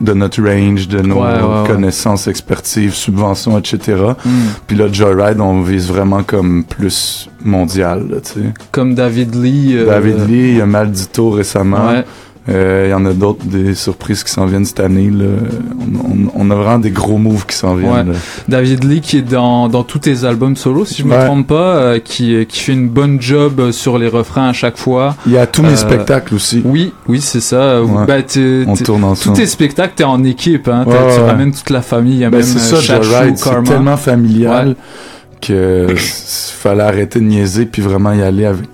de notre range, de nos Ouais, ouais, ouais. connaissances, expertises, subventions, etc. Mm. Puis là, Joyride, on vise vraiment comme plus mondial, là, tu sais. Comme David Lee. euh, David Lee, il a Maldito récemment. Ouais. Euh, Il y en a d'autres, des surprises qui s'en viennent cette année. Là. On, on- on a vraiment des gros moves qui s'en Ouais. viennent. là. David Lee qui est dans, dans tous tes albums solo, si je me Ouais. trompe pas, euh, qui, qui fait une bonne job euh, sur les refrains à chaque fois. Il y a tous mes Euh, spectacles aussi. Oui, oui, c'est ça. Ouais. Bah, On tourne Tous ensemble. tes spectacles, t'es en équipe. Hein, Ouais, tu ouais. ramènes toute la famille. Il y a Ben, même c'est ça, euh, c'est tellement familial que fallait arrêter de niaiser puis vraiment y aller avec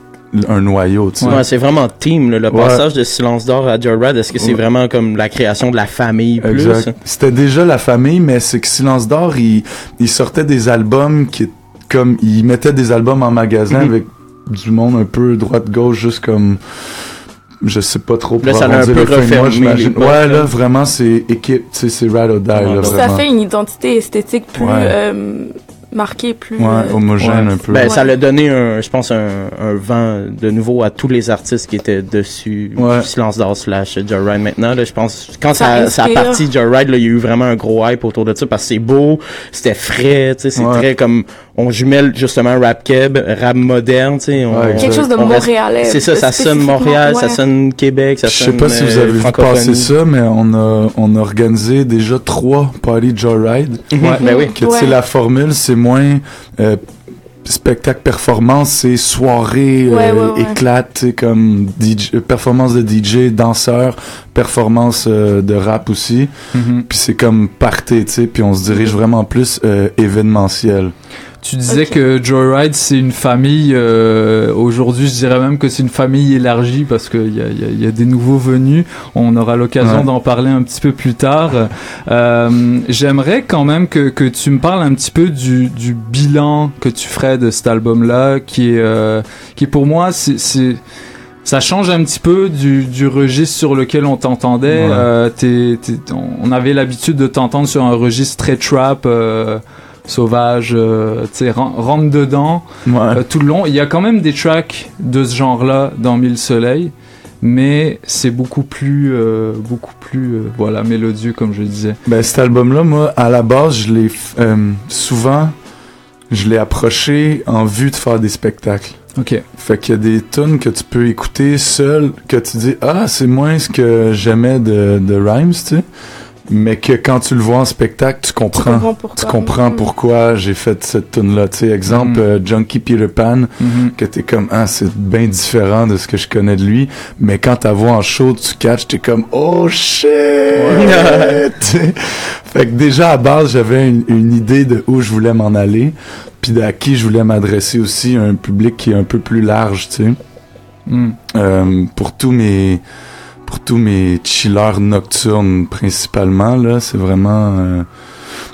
un noyau, tu sais. Ouais, c'est vraiment team. là. Le Ouais. passage de Silence d'or à Joyride, est-ce que c'est Ouais. vraiment comme la création de la famille plus? Exact. C'était déjà la famille, mais c'est que Silence d'Or, il, il sortait des albums qui, comme, il mettait des albums en magasin Mhm. avec du monde un peu droite-gauche, juste comme, je sais pas trop, pour Là, ça l'a un peu refermé, les portes, Ouais, là. là, vraiment, c'est équipe, tu sais, c'est ride or die, là, Ça fait une identité esthétique plus Ouais. euh, marquée, plus... Ouais, euh, homogène un peu. Ben, ça l'a donné un, je pense, un, un vent de nouveau à tous les artistes qui étaient dessus. Ouais. Silence d'or slash Joyride maintenant, là, je pense, quand Ça ça, ça a parti Joyride, là, il y a eu vraiment un gros hype autour de ça parce que c'est beau, c'était frais, tu sais, c'est Ouais. très comme, on jumelle justement rap keb, rap moderne, tu sais. Ouais, Quelque chose de montréalais, C'est ça, ça sonne Montréal, ça ouais. sonne Québec, ça Je sonne sais pas si vous euh, avez vu passer ça, mais on a, on a organisé déjà trois Party Joyride. Mhm, ben oui. Que, tu sais, Ouais. la formule, c'est moins, euh, spectacle performance, c'est soirée, Ouais, euh, ouais, ouais. éclate, tu sais, comme DJ, euh, performance de DJ, danseur, performance euh, de rap aussi. Mhm. Puis c'est comme party, tu sais, puis on se dirige vraiment plus euh, événementiel. Tu disais que Joyride, c'est une famille. euh, Aujourd'hui, je dirais même que c'est une famille élargie parce qu'il y a, y, a, y a des nouveaux venus. On aura l'occasion Ouais. d'en parler un petit peu plus tard. Euh, J'aimerais quand même que, que tu me parles un petit peu du, du bilan que tu ferais de cet album-là, qui est, euh, qui pour moi, c'est- ça change un petit peu du, du registre sur lequel on t'entendait. Euh, on avait l'habitude de t'entendre sur un registre très trap, euh, sauvage, euh, tu sais, ren- rentre dedans euh, tout le long. Il y a quand même des tracks de ce genre-là dans Mille Soleils, mais c'est beaucoup plus, euh, beaucoup plus, euh, voilà, mélodieux comme je disais. Ben, cet album-là, moi, à la base, je l'ai souvent, je l'ai approché en vue de faire des spectacles. Ok. Fait qu'il y a des tunes que tu peux écouter seul, que tu dis ah c'est moins ce que j'aimais de, de Rhymes, tu sais. Mais que quand tu le vois en spectacle, tu comprends. comprends pourquoi. Tu comprends pourquoi j'ai fait cette tune là. Tu sais, exemple, Mhm. euh, Junkie Peter Pan, Mhm. que t'es comme ah c'est bien différent de ce que je connais de lui. Mais quand ta voix en show, tu catches, t'es comme oh shit. Tu sais. fait que déjà à base, j'avais une, une idée de où je voulais m'en aller, puis à qui je voulais m'adresser aussi, un public qui est un peu plus large, tu sais. Mm. Euh, pour tous mes pour tous mes chillers nocturnes principalement là c'est vraiment euh,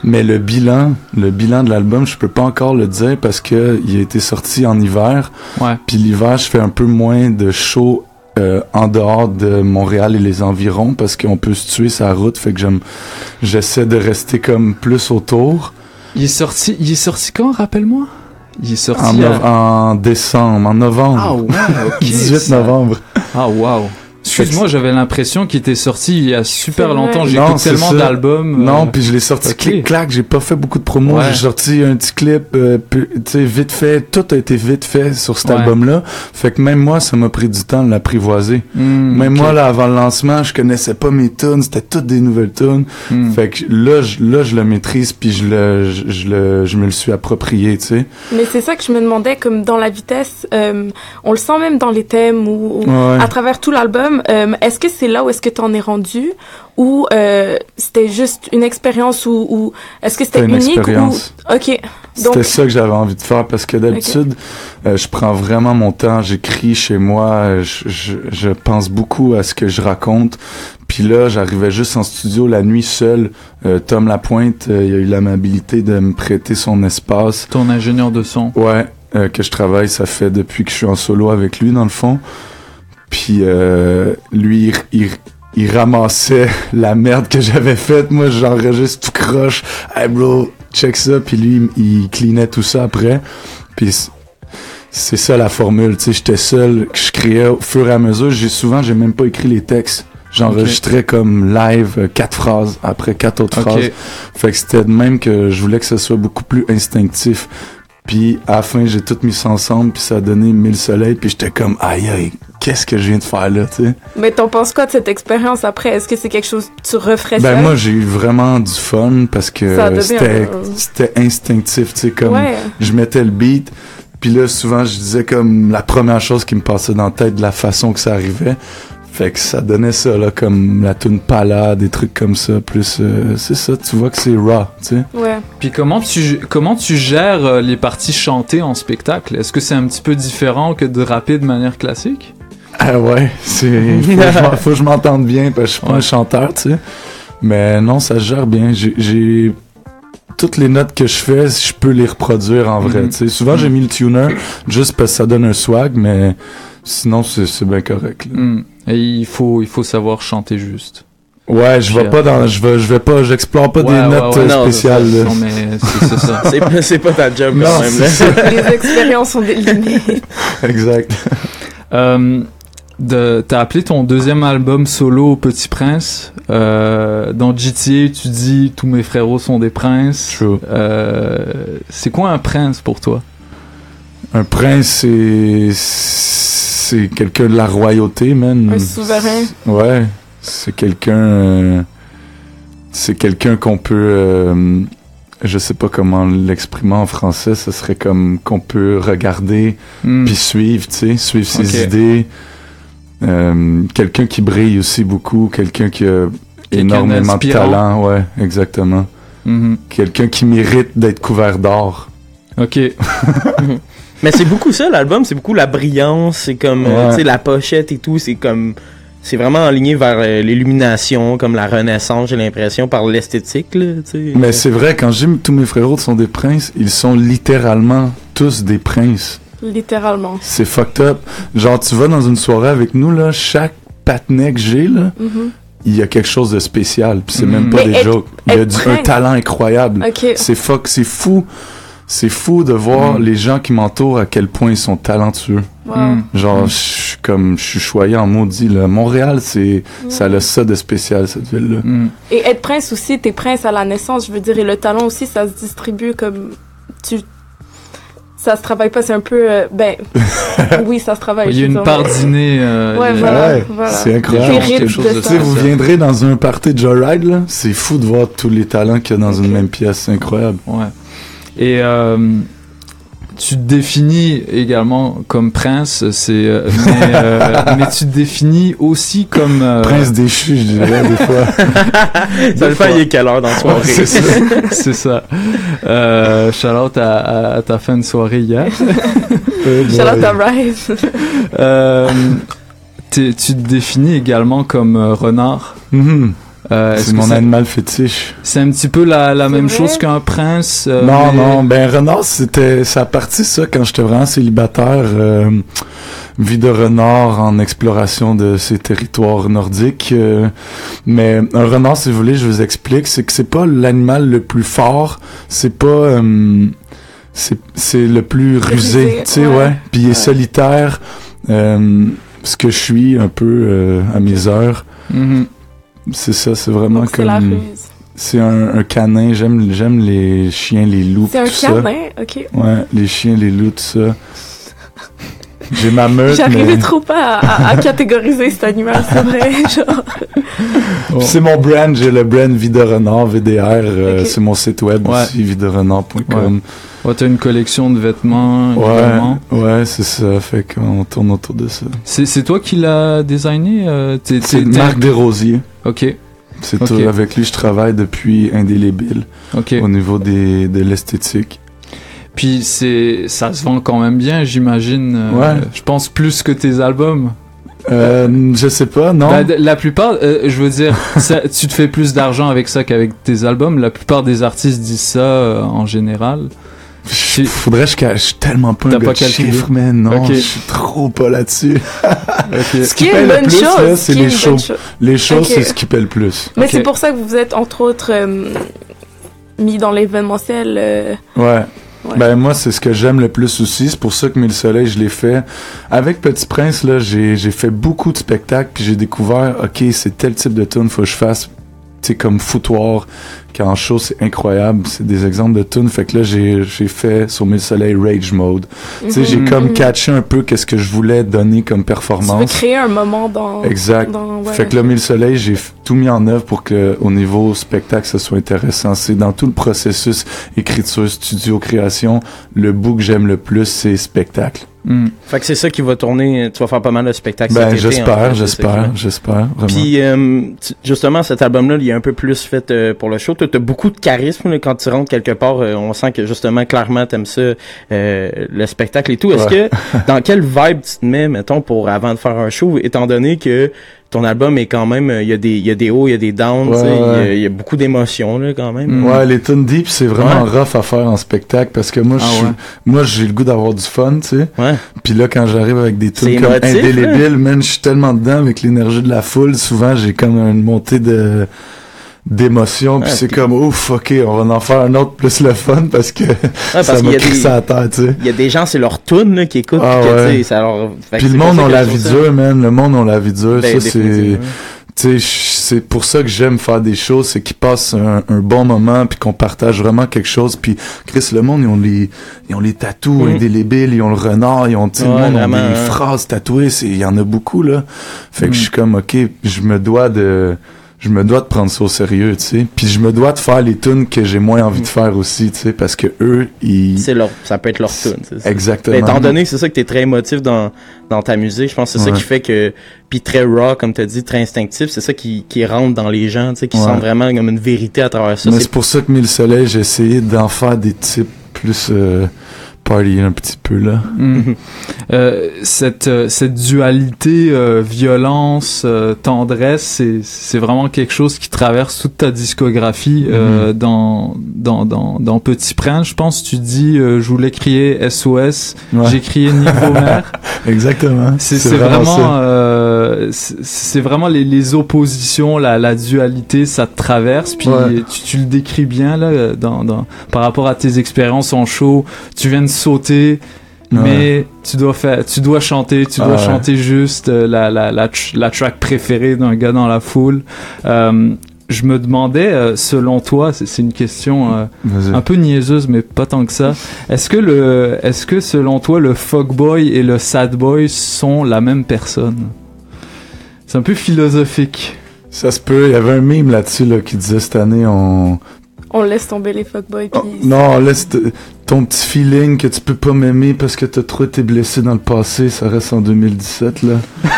mais le bilan le bilan de l'album je peux pas encore le dire parce que il a été sorti en hiver Ouais. puis l'hiver je fais un peu moins de shows euh, en dehors de Montréal et les environs parce qu'on peut se tuer sa route fait que j'aime j'essaie de rester comme plus autour Il est sorti, il est sorti quand, rappelle-moi? Il est sorti en, à- nov- en décembre en novembre Ah ouais, ok. 18 ça- novembre Ah wow. Excuse-moi, j'avais l'impression qu'il était sorti il y a super longtemps. J'écoute c'est tellement d'albums. Non, euh, puis je l'ai sorti ok. clic-clac, j'ai pas fait beaucoup de promos, Ouais. j'ai sorti un petit clip, euh, tu sais, vite fait, tout a été vite fait sur cet Ouais. album-là. Fait que même moi, ça m'a pris du temps de l'apprivoiser. Hmm, même moi, là, avant le lancement, je connaissais pas mes tunes, c'était toutes des nouvelles tunes. Hmm. Fait que là, je, là, je le maîtrise, puis je le, je, je le, je me le suis approprié, tu sais. Mais c'est ça que je me demandais, comme dans la vitesse, euh, on le sent même dans les thèmes ou, ou Ouais. à travers tout l'album. Euh, est-ce que c'est là où est-ce que t'en es rendu? Ou euh, c'était juste une expérience ou, ou est-ce que c'était unique expérience. ou ok donc C'était ça que j'avais envie de faire parce que d'habitude, euh, je prends vraiment mon temps, j'écris chez moi, je, je, je pense beaucoup à ce que je raconte. Puis là, j'arrivais juste en studio la nuit seul. Euh, Tom Lapointe, euh, il a eu l'amabilité de me prêter son espace. Ton ingénieur de son. Ouais, euh, que je travaille, ça fait depuis que je suis en solo avec lui dans le fond. Puis euh, lui, il, il, il ramassait la merde que j'avais faite. Moi, j'enregistre tout croche. Hey bro, check ça. Puis lui, il, cleanait tout ça après. Puis c'est ça la formule. Tu sais, j'étais seul, je créais au fur et à mesure. J'ai souvent, j'ai même pas écrit les textes. J'enregistrais comme live euh, quatre phrases après quatre autres phrases. Fait que c'était de même que je voulais que ce soit beaucoup plus instinctif. Puis à la fin, j'ai tout mis ça ensemble, puis ça a donné mille soleils, puis j'étais comme aïe aïe, qu'est-ce que je viens de faire là, tu sais? mais t'en penses quoi de cette expérience après? Est-ce que c'est quelque chose que tu referais Ben seul? moi j'ai eu vraiment du fun parce que c'était instinctif, tu sais comme Ouais. je mettais le beat, puis là souvent je disais comme la première chose qui me passait dans la tête de la façon que ça arrivait. Fait que ça donnait ça là comme la tune pala, des trucs comme ça, plus euh, c'est ça, tu vois que c'est raw, tu sais. ouais Puis comment tu comment tu gères euh, les parties chantées en spectacle? Est-ce que c'est un petit peu différent que de rapper de manière classique? Ah ouais, c'est faut, que je m'en- faut que je m'entende bien parce que je suis pas un chanteur, tu sais. Mais non, ça se gère bien. J'ai- J'ai toutes les notes que je fais, je peux les reproduire en vrai. Tu sais. Souvent, j'ai mis le tuner juste parce que ça donne un swag, mais sinon, c'est c'est bien correct. là. Hmm. Et il faut il faut savoir chanter juste. Ouais, je vais pas euh, dans, je vais, je vais pas, j'explore pas Ouais, des ouais, notes ouais. euh, Non, spéciales. là. Non mais c'est ça. C'est pas, ta job Non, quand même. c'est là. ça. les expériences ont des limites exact. Euh, t'as appelé ton deuxième album solo Petit Prince. Euh, dans GTA, tu dis tous mes frérots sont des princes. True. Euh, c'est quoi un prince pour toi? Un prince, c'est c'est quelqu'un de la royauté, man. un souverain Ouais, c'est quelqu'un. euh, c'est quelqu'un qu'on peut euh, je sais pas comment l'exprimer en français, ce serait comme qu'on peut regarder Hmm. puis suivre, tu sais, suivre ses idées. Euh, quelqu'un qui brille aussi beaucoup, quelqu'un qui a énormément de talent, ouais, exactement. Mhm. Quelqu'un qui mérite d'être couvert d'or. Ok. Mais c'est beaucoup ça, l'album, c'est beaucoup la brillance, c'est comme, euh, Ouais. tu sais, la pochette et tout, c'est comme, c'est vraiment aligné vers euh, l'illumination, comme la renaissance, j'ai l'impression, par l'esthétique. Mais c'est vrai, quand dis tous mes frérots sont des princes, ils sont littéralement tous des princes. Littéralement. C'est fucked up. Genre, tu vas dans une soirée avec nous, là, chaque patinet que j'ai, là, Mhm. il y a quelque chose de spécial. Puis c'est Mm. même pas Mais des jokes. Il y a du- un prince- talent incroyable. C'est fuck, c'est fou. C'est fou de voir Mm. les gens qui m'entourent à quel point ils sont talentueux. Wow. Mm. Genre, je suis comme, je suis choyé en maudit, là. Montréal, c'est, ça a ça de spécial, cette ville-là. Mm. Et être prince aussi, t'es prince à la naissance, je veux dire, et le talent aussi, ça se distribue comme tu. Ça se travaille pas, c'est un peu. euh, ben. oui, ça se travaille. Il y a une part d'iné. euh, Ouais, voilà, Ouais, voilà. c'est incroyable. Quelque chose de ça. vous viendrez dans un party de Joyride, là, c'est fou de voir tous les talents qu'il y a dans une même pièce, c'est incroyable. Ouais. Et euh, tu te définis également comme prince, c'est euh, mais, euh, mais tu te définis aussi comme euh, Prince déchu, je dirais, des fois. ça dépend, il est quelle heure dans la soirée? c'est ça. c'est ça. Euh, shout out à, à, à ta fin de soirée hier. Shout out à Rise. Euh, tu te définis également comme euh, renard. Mhm. Euh, C'est mon animal fétiche. C'est un petit peu la, la même vrai? chose qu'un prince. euh, non, mais- non, ben renard, c'était, ça a parti ça quand j'étais vraiment célibataire. euh, vie de renard en exploration de ces territoires nordiques. euh, mais un renard, si vous voulez, je vous explique, c'est que c'est pas l'animal le plus fort, c'est pas, euh, c'est, c'est le plus rusé, tu sais, ouais. ouais. Puis il est Ouais. solitaire. euh, ce que je suis un peu euh, à mes heures. Mhm. C'est ça, c'est vraiment Donc, comme. C'est un, un canin. J'aime, j'aime les chiens, les loups. C'est un tout ça. canin, ok. Ouais, les chiens, les loups, tout ça. J'ai ma meute, J'arrivais mais trop pas à, à- à catégoriser cet animal, c'est vrai. Genre. Puis c'est mon brand. J'ai le brand Vie de Renard, VDR. euh. C'est mon site web Ouais. aussi, viderenard.com. Ouais, t'as une collection de vêtements. Ouais, ouais, c'est ça. Fait qu'on tourne autour de ça. C'est, c'est toi qui l'as designé euh, t'es- C'est Marc Desrosiers. Ok, C'est Ok. tout. Avec lui, je travaille depuis Indélébile ok. au niveau des, de l'esthétique. Puis c'est, ça se vend quand même bien, j'imagine. euh, Ouais. Je pense plus que tes albums. Euh, je sais pas, non. Bah, la plupart, euh, je veux dire, ça- tu te fais plus d'argent avec ça qu'avec tes albums. La plupart des artistes disent ça euh, en général. Je- Faudrait que je cache tellement pas un pas calculé? chiffres, mais non, Ok. je suis trop pas là-dessus. Ce qui est paye une le bonne plus, chose. là, ce c'est les shows. Les choses, Ok. c'est ce qui paie le plus. Mais c'est pour ça que vous êtes, entre autres, euh, mis dans l'événementiel. euh, Ouais. Ouais. Ben moi c'est ce que j'aime le plus aussi, c'est pour ça que Mille Soleil je l'ai fait. Avec Petit Prince là, j'ai j'ai fait beaucoup de spectacles puis j'ai découvert OK, c'est tel type de tune faut que je fasse tu sais comme foutoir quand en show c'est incroyable, c'est des exemples de tunes fait que là j'ai j'ai fait sur Mille Soleil Rage Mode. Tu sais, j'ai Mhm. comme Mhm. catché un peu qu'est-ce que je voulais donner comme Tu veux performance. créer un moment dans. Exact. dans- ouais. Fait que là, Mille Soleil, j'ai f- tout mis en œuvre pour que, au niveau spectacle, ça soit intéressant. C'est dans tout le processus écriture, studio, création, le bout que j'aime le plus, c'est spectacle. Hmm. Fait que c'est ça qui va tourner, tu vas faire pas mal de spectacles Ben, cet été, en j'espère, j'espère, j'espère. Puis euh, tu- justement cet album-là, il est un peu plus fait euh, pour le show. Tu as beaucoup de charisme là, quand tu rentres quelque part. euh, on sent que justement clairement t'aimes ça, euh, le spectacle et tout. Est-ce Ouais. que dans quelle vibe tu te mets, mettons, pour avant de faire un show, étant donné que ton album est quand même, euh, il y a des, il y a des hauts, il y a des downs, Ouais, il y a- y, beaucoup d'émotions là quand même. Ouais, les tunes deep, c'est vraiment Ouais. rough à faire en spectacle parce que moi, je Ah ouais. moi, j'ai le goût d'avoir du fun, tu sais. Ouais. Puis là, quand j'arrive avec des tunes comme indélébiles, man, je suis tellement dedans avec l'énergie de la foule. Souvent, j'ai comme une montée de d'émotion puis c'est comme ouf ok on va en faire un autre plus le fun parce que parce ça qu'il y m'a a des- crissé à tête tu sais Il y a des gens, c'est leur tune là, qui écoutent, Ah puis ouais. ça leur. puis c'est le monde ça on la vie ça- dure man le monde on la vie dure Ben, ça c'est tu sais c'est pour ça que j'aime faire des choses c'est qu'ils passent un, un bon moment puis qu'on partage vraiment quelque chose puis Chris le monde ils ont les ils ont les tatous Mhm. indélébiles ils ont le renard ils ont tu sais, Ouais, le monde vraiment, ont des hein. phrases tatouées il y en a beaucoup là fait que Mhm. je suis comme ok je me dois de je me dois de prendre ça au sérieux, tu sais. Puis je me dois de faire les tunes que j'ai moins envie de faire aussi, tu sais, parce que eux, ils... C'est leur, ça peut être leur tune. c'est ça. Exactement. Mais étant donné que c'est ça que t'es très émotif dans, dans ta musique, je pense que c'est ça qui fait que, puis très raw, comme t'as dit, très instinctif, c'est ça qui, qui rentre dans les gens, tu sais, qui Ouais. sentent vraiment comme une vérité à travers ça. Mais C'est- c'est pour ça que Mille Soleil, j'ai essayé d'en faire des types plus euh, party un petit peu, là. Mm. Euh, cette euh, cette dualité euh, violence euh, tendresse c'est vraiment quelque chose qui traverse toute ta discographie euh, dans dans dans dans Petit Prince je pense tu dis euh, je voulais crier SOS Ouais. j'ai crié niveau mère Exactement. c'est vraiment c'est vraiment les, les oppositions la, la dualité ça te traverse puis Ouais. tu, tu le décris bien là dans, dans par rapport à tes expériences en show tu viens de sauter Ouais. mais tu dois faire tu dois chanter tu dois Ah ouais. chanter juste euh, la la la, tr- la track préférée d'un gars dans la foule euh, je me demandais, euh, selon toi, c'est une question euh, un peu niaiseuse, mais pas tant que ça. Est-ce que le, est-ce que selon toi, le fuckboy et le sad boy sont la même personne? C'est un peu philosophique. Ça se peut. Il y avait un meme là-dessus là, qui disait cette année, on... On laisse tomber les fuckboys. Oh, Non, laisse ton petit feeling que tu peux pas m'aimer parce que t'as trop été blessé dans le passé, ça reste en 2017, là.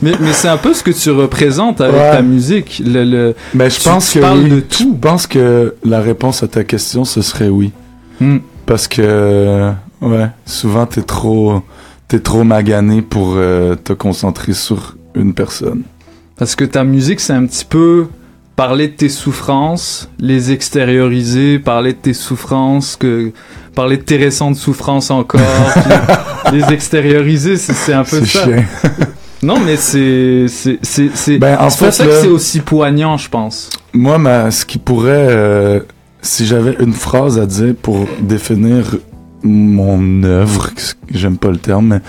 Mais, mais c'est un peu ce que tu représentes avec Ouais. ta musique. Le, le, Mais je tu- pense tu que parles oui. de tout. Je pense que la réponse à ta question, ce serait oui. Hmm. Parce que, euh, ouais, souvent t'es trop, t'es trop magané pour euh, te concentrer sur une personne. Parce que ta musique, c'est un petit peu parler de tes souffrances, les extérioriser, parler de tes souffrances, que parler de tes récentes souffrances encore, puis les extérioriser, c'est un peu ça. chiant. Non, mais c'est c'est c'est c'est Ben, en fait, ça que c'est aussi poignant, je pense. Moi, ma, ce qui pourrait, euh, si j'avais une phrase à dire pour définir mon œuvre, j'aime pas le terme, mais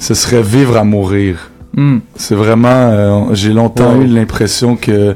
ce serait vivre à mourir. Hmm. C'est vraiment, euh, j'ai longtemps eu l'impression que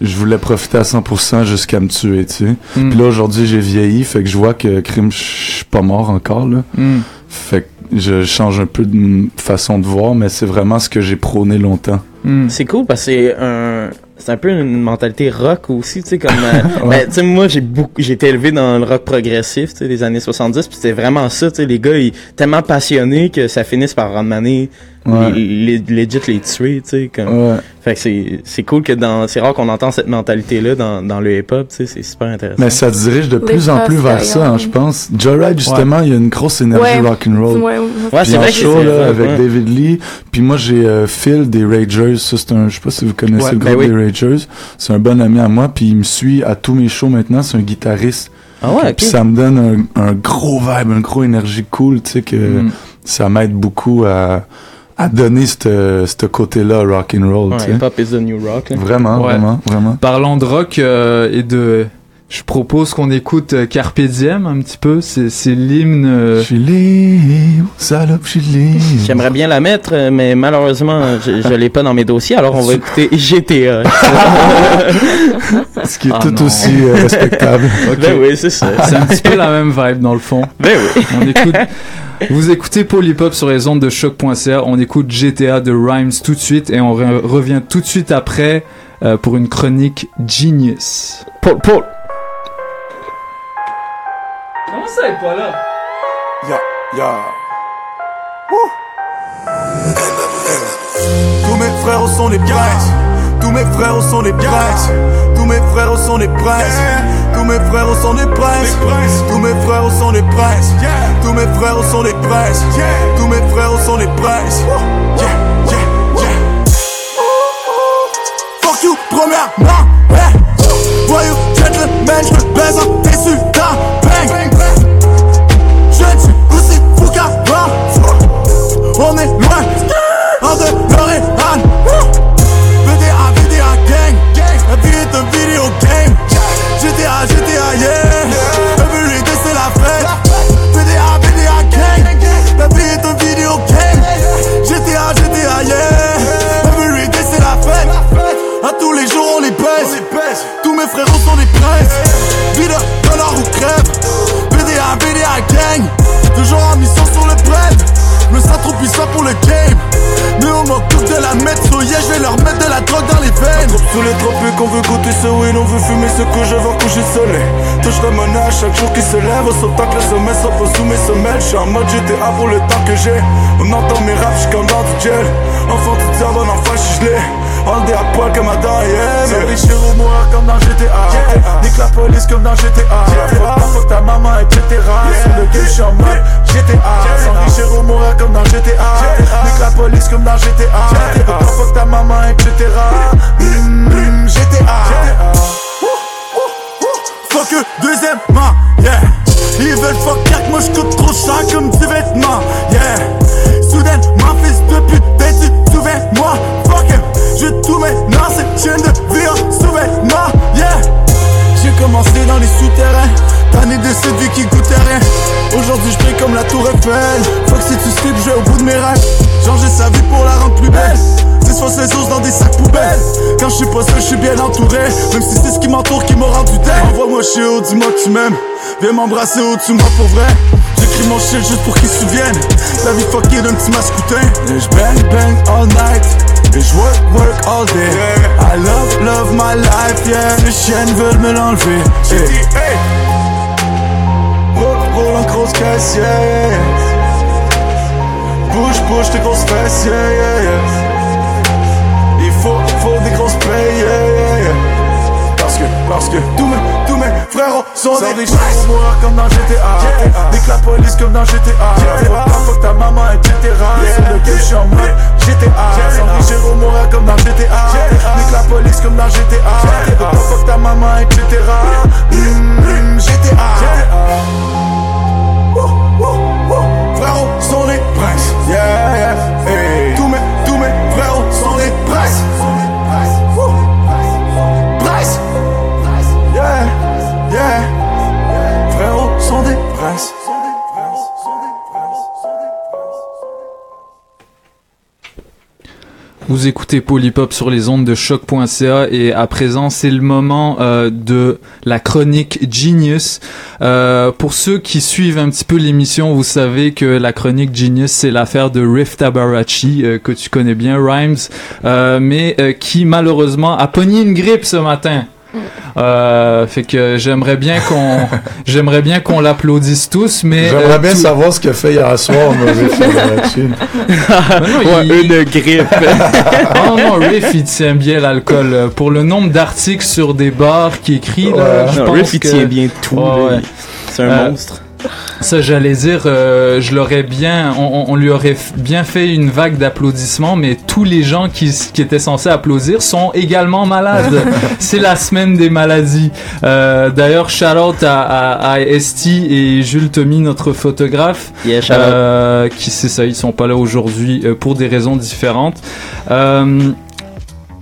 je voulais profiter à 100% jusqu'à me tuer, tu sais. Mm. Puis là, aujourd'hui, j'ai vieilli, fait que je vois que crime, je suis pas mort encore, là. Mm. Fait que je change un peu de façon de voir, mais c'est vraiment ce que j'ai prôné longtemps. Hmm. C'est cool parce que c'est un c'est un peu une mentalité rock aussi, tu sais comme euh, Ouais. ben, tu sais moi j'ai beaucoup j'ai été élevé dans le rock progressif, tu sais des années 70, puis c'était vraiment ça, tu sais les gars ils tellement passionnés que ça finisse par ramener Ouais. les, les legit les tuer, tu sais comme Ouais. fait que c'est c'est cool que dans c'est rare qu'on entend cette mentalité là dans dans le hip-hop, tu sais c'est super intéressant. Mais ça dirige de Les plus en plus vers ça, hein, je pense. Joyride, justement, il y a une grosse énergie Ouais. rock'n'roll. Ouais, ouais. Puis c'est vrai que show, c'est là, vrai, avec ouais. David Lee. Puis moi, j'ai euh, Phil des Ragers. Ça, c'est un, je sais pas si vous connaissez Ouais, le ben groupe oui. des Ragers. C'est un bon ami à moi. Puis il me suit à tous mes shows maintenant. C'est un guitariste. Ah ouais, Puis ok. ça me donne un, un gros vibe, une gros énergie cool, tu sais, que Mm. ça m'aide beaucoup à, à donner ce ce côté-là rock'n'roll, Ouais, tu sais. hip-hop is the new rock. là. Vraiment, Ouais. vraiment, vraiment. Parlons de rock euh, et de je propose qu'on écoute euh, Carpe Diem un petit peu, c'est c'est l'hymne euh, Je suis libre, salope, je suis libre. J'aimerais bien la mettre, euh, mais malheureusement, je, je l'ai pas dans mes dossiers, alors on va écouter GTA. Ce qui est Ah tout non. aussi euh, respectable. Ben oui, c'est ça. C'est un petit peu la même vibe dans le fond. Ben oui. On écoute. Vous écoutez Polypop sur les ondes de choc.ca. On écoute GTA de Rhymes tout de suite et on re- revient tout de suite après euh, pour une chronique Genius. Paul, Paul. Comment ça est pas là? Ya, ya. Tous mes frères sont des princes. Tous mes frères sont des princes. Tous mes frères sont des princes. Tous mes frères sont des princes. Tous mes frères sont des princes. Tous mes frères sont des princes. Tous mes frères sont des princes. Fuck you, premièrement. Hey. Voyou, gentleman, je me baise le trop puissant pour le game. M'a Coupe de la métro, yeah, je vais leur mettre de la drogue dans les veines. Coupe sous les tropiques, on veut goûter ce weed, on veut fumer ce que je veux coucher le soleil. Touche la monnaie à chaque jour qui se lève, autant que le sommet s'oppose sous mes semelles. Je suis en mode GTA pour le temps que j'ai. On entend mes raps, j'suis comme dans du gel. Enfant du diable, un enfant, j'suis gelé. On le dit à poil comme yeah. Mais riche au mourir comme dans GTA. Nique la police comme dans GTA. Fuck ta maman, etc. Sur le game, j'suis en mode GTA. Sans riche au mourir comme dans GTA. Nique la police comme dans GTA. Fuck ta maman, etc. GTA. Fuck eux, deuxièmement, yeah. Ils veulent fuck car moi j'coûte trop cher comme du vêtement, yeah. Soudainement, fils de pute, ben tu te souviens, moi, fuck. Je tout maintenant, cette chaîne de vie en souvenant, yeah. J'ai commencé dans les souterrains, tanné de cette vie qui goûtait rien. Aujourd'hui je comme la tour Eiffel. Fuck si tu slip, je au bout de mes rêves. Changer sa vie pour la rendre plus belle. 10 fois ses os dans des sacs poubelles. Quand je suis pas seul, je suis bien entouré. Même si c'est ce qui m'entoure qui m'a rendu dingue. Envoie-moi chez haut, dis-moi que tu m'aimes. Viens m'embrasser au-dessus de moi pour vrai. J'écris mon shit juste pour qu'ils se souviennent. La vie fuckée d'un petit mascoutin. Et je bang bang all night. Je work work all day. I love love my life, yeah. Les chiennes veulent me l'enlever. J'ai dit, hey. Roule, roule en grosse caisse, yeah. Bouge, bouge tes grosses fesses, yeah, yeah, yeah. Il faut, faut des grosses payes, yeah, yeah, yeah. Parce que, parce que tous mes, frérots sont des mourir comme dans GTA. Nique la police comme dans GTA. Fuck ta maman, etc. Sur le game, j'suis en mode GTA. Sans riches pour mourir comme dans GTA. Nique la police comme dans GTA. Fuck ta maman, etc. Mm, GTA. Wouh, wouh, wouh. Frérots sont des princes, yeah, yeah, hey. Tous mes, tous mes frérots sont des princes. Vous écoutez Polypop sur les ondes de choc.ca et à présent c'est le moment euh, de la chronique Genius. Euh, pour ceux qui suivent un petit peu l'émission, vous savez que la chronique Genius c'est l'affaire de Riff Tabarachi euh, que tu connais bien, Rhymes, mais qui malheureusement a pogné une grippe ce matin. Euh, fait que j'aimerais bien qu'on j'aimerais bien qu'on l'applaudisse tous mais J'aimerais euh, bien tout- savoir ce qu'il a fait hier soir, Riff Ouais, il- une grippe. non, non, Riff, il tient bien l'alcool. Pour le nombre d'articles sur des bars qui écrit, là, je Non, pense Riff, il que... tient bien tout, Ouais, là. ouais. C'est un Euh, monstre. Ça, j'allais dire, euh, je l'aurais bien, on, lui aurait bien fait une vague d'applaudissements, mais tous les gens qui, étaient censés applaudir sont également malades. C'est la semaine des maladies. Euh, D'ailleurs, shout out à, à, à Esti et Jules Tommy, notre photographe, Yeah, shout out. euh, qui c'est ça, ils sont pas là aujourd'hui euh, pour des raisons différentes. Euh,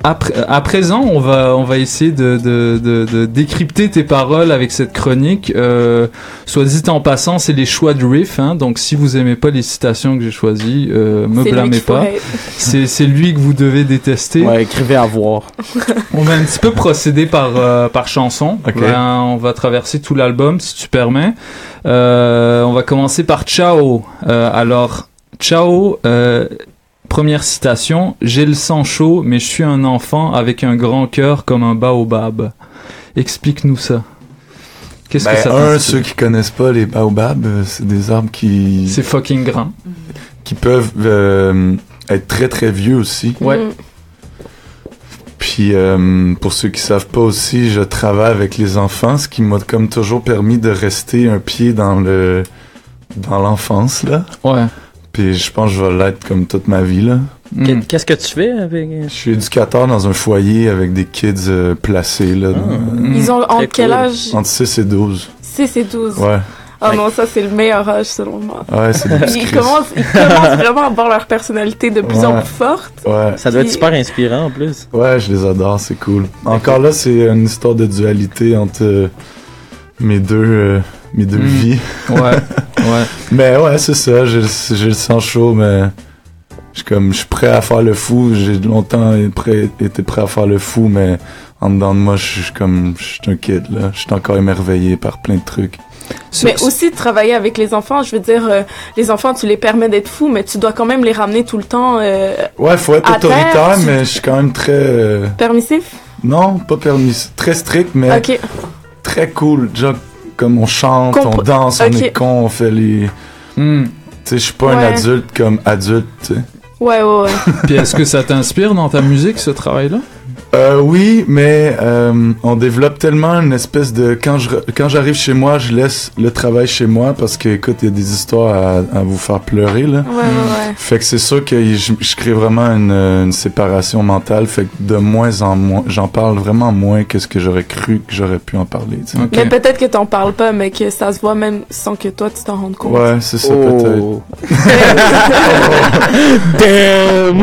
à, pr- à présent, on va, on va essayer de, de, de, de décrypter tes paroles avec cette chronique. Euh, soit dit en passant, c'est les choix de riff. Hein, donc, si vous aimez pas les citations que j'ai choisies, euh, me blâmez pas. C'est c'est lui que vous devez détester. Ouais, écrivez à voir. On va un petit peu procéder par, euh, par chanson. Ok. Ben, on va traverser tout l'album, si tu permets. Euh, on va commencer par Ciao. Euh, alors, Ciao, euh, première citation. J'ai le sang chaud, mais je suis un enfant avec un grand cœur comme un baobab. Explique-nous ça. Qu'est-ce que Ben, ça un, ceux qui connaissent pas les baobabs, euh, c'est des arbres qui... C'est fucking grand. qui peuvent euh, être très très vieux aussi. Ouais. Puis euh, pour ceux qui savent pas aussi, je travaille avec les enfants, ce qui m'a comme toujours permis de rester un pied dans le dans l'enfance là. Ouais. Puis je pense que je vais l'être comme toute ma vie là. Mm. Qu'est- Qu'est-ce que tu fais avec. Je suis éducateur dans un foyer avec des kids euh, placés là. dans- Ils ont entre quel cool. âge? Entre 6 et 12. 6 et 12. Ouais. Oh non, ça c'est le meilleur âge selon moi. Ouais, c'est Ils commencent, ils commencent vraiment à avoir leur personnalité de plus en plus forte. Ouais. Ça doit être super inspirant en plus. Ouais, je les adore, c'est cool. Encore là, c'est une histoire de dualité entre euh, mes deux, euh, mes deux Mm. vies. Ouais. ouais. Mais ouais, c'est ça, j'ai le- sang chaud, mais je suis comme, je suis prêt à faire le fou. J'ai longtemps été prêt, été prêt à faire le fou, mais en dedans de moi, je suis comme, je suis un kid, là. Je suis encore émerveillé par plein de trucs. Mais aussi travailler avec les enfants, je veux dire, euh, les enfants, tu les permets d'être fous, mais tu dois quand même les ramener tout le temps. euh, Ouais, faut être à terre, autoritaire, tu- mais je suis quand même très... euh, Permissif? Non, pas permis. Très strict, mais Ok. très cool. Déjà, comme on chante, on danse, on est con, on fait les... Hmm. Tu sais, je suis pas un adulte comme adulte, tu sais. Ouais, ouais, ouais. Puis est-ce que ça t'inspire dans ta musique, ce travail-là? Euh, oui, mais euh, on développe tellement une espèce de quand je quand j'arrive chez moi, je laisse le travail chez moi parce que écoute, il y a des histoires à, à vous faire pleurer là. Ouais, ouais, ouais. Fait que c'est sûr que je, je crée vraiment une, une séparation mentale. Fait que de moins en moins, j'en parle vraiment moins que ce que j'aurais cru que j'aurais pu en parler. tu sais. Mais peut-être que t'en parles pas, mais que ça se voit même sans que toi tu t'en rendes compte. Ouais, c'est ça Oh. peut-être. Damn!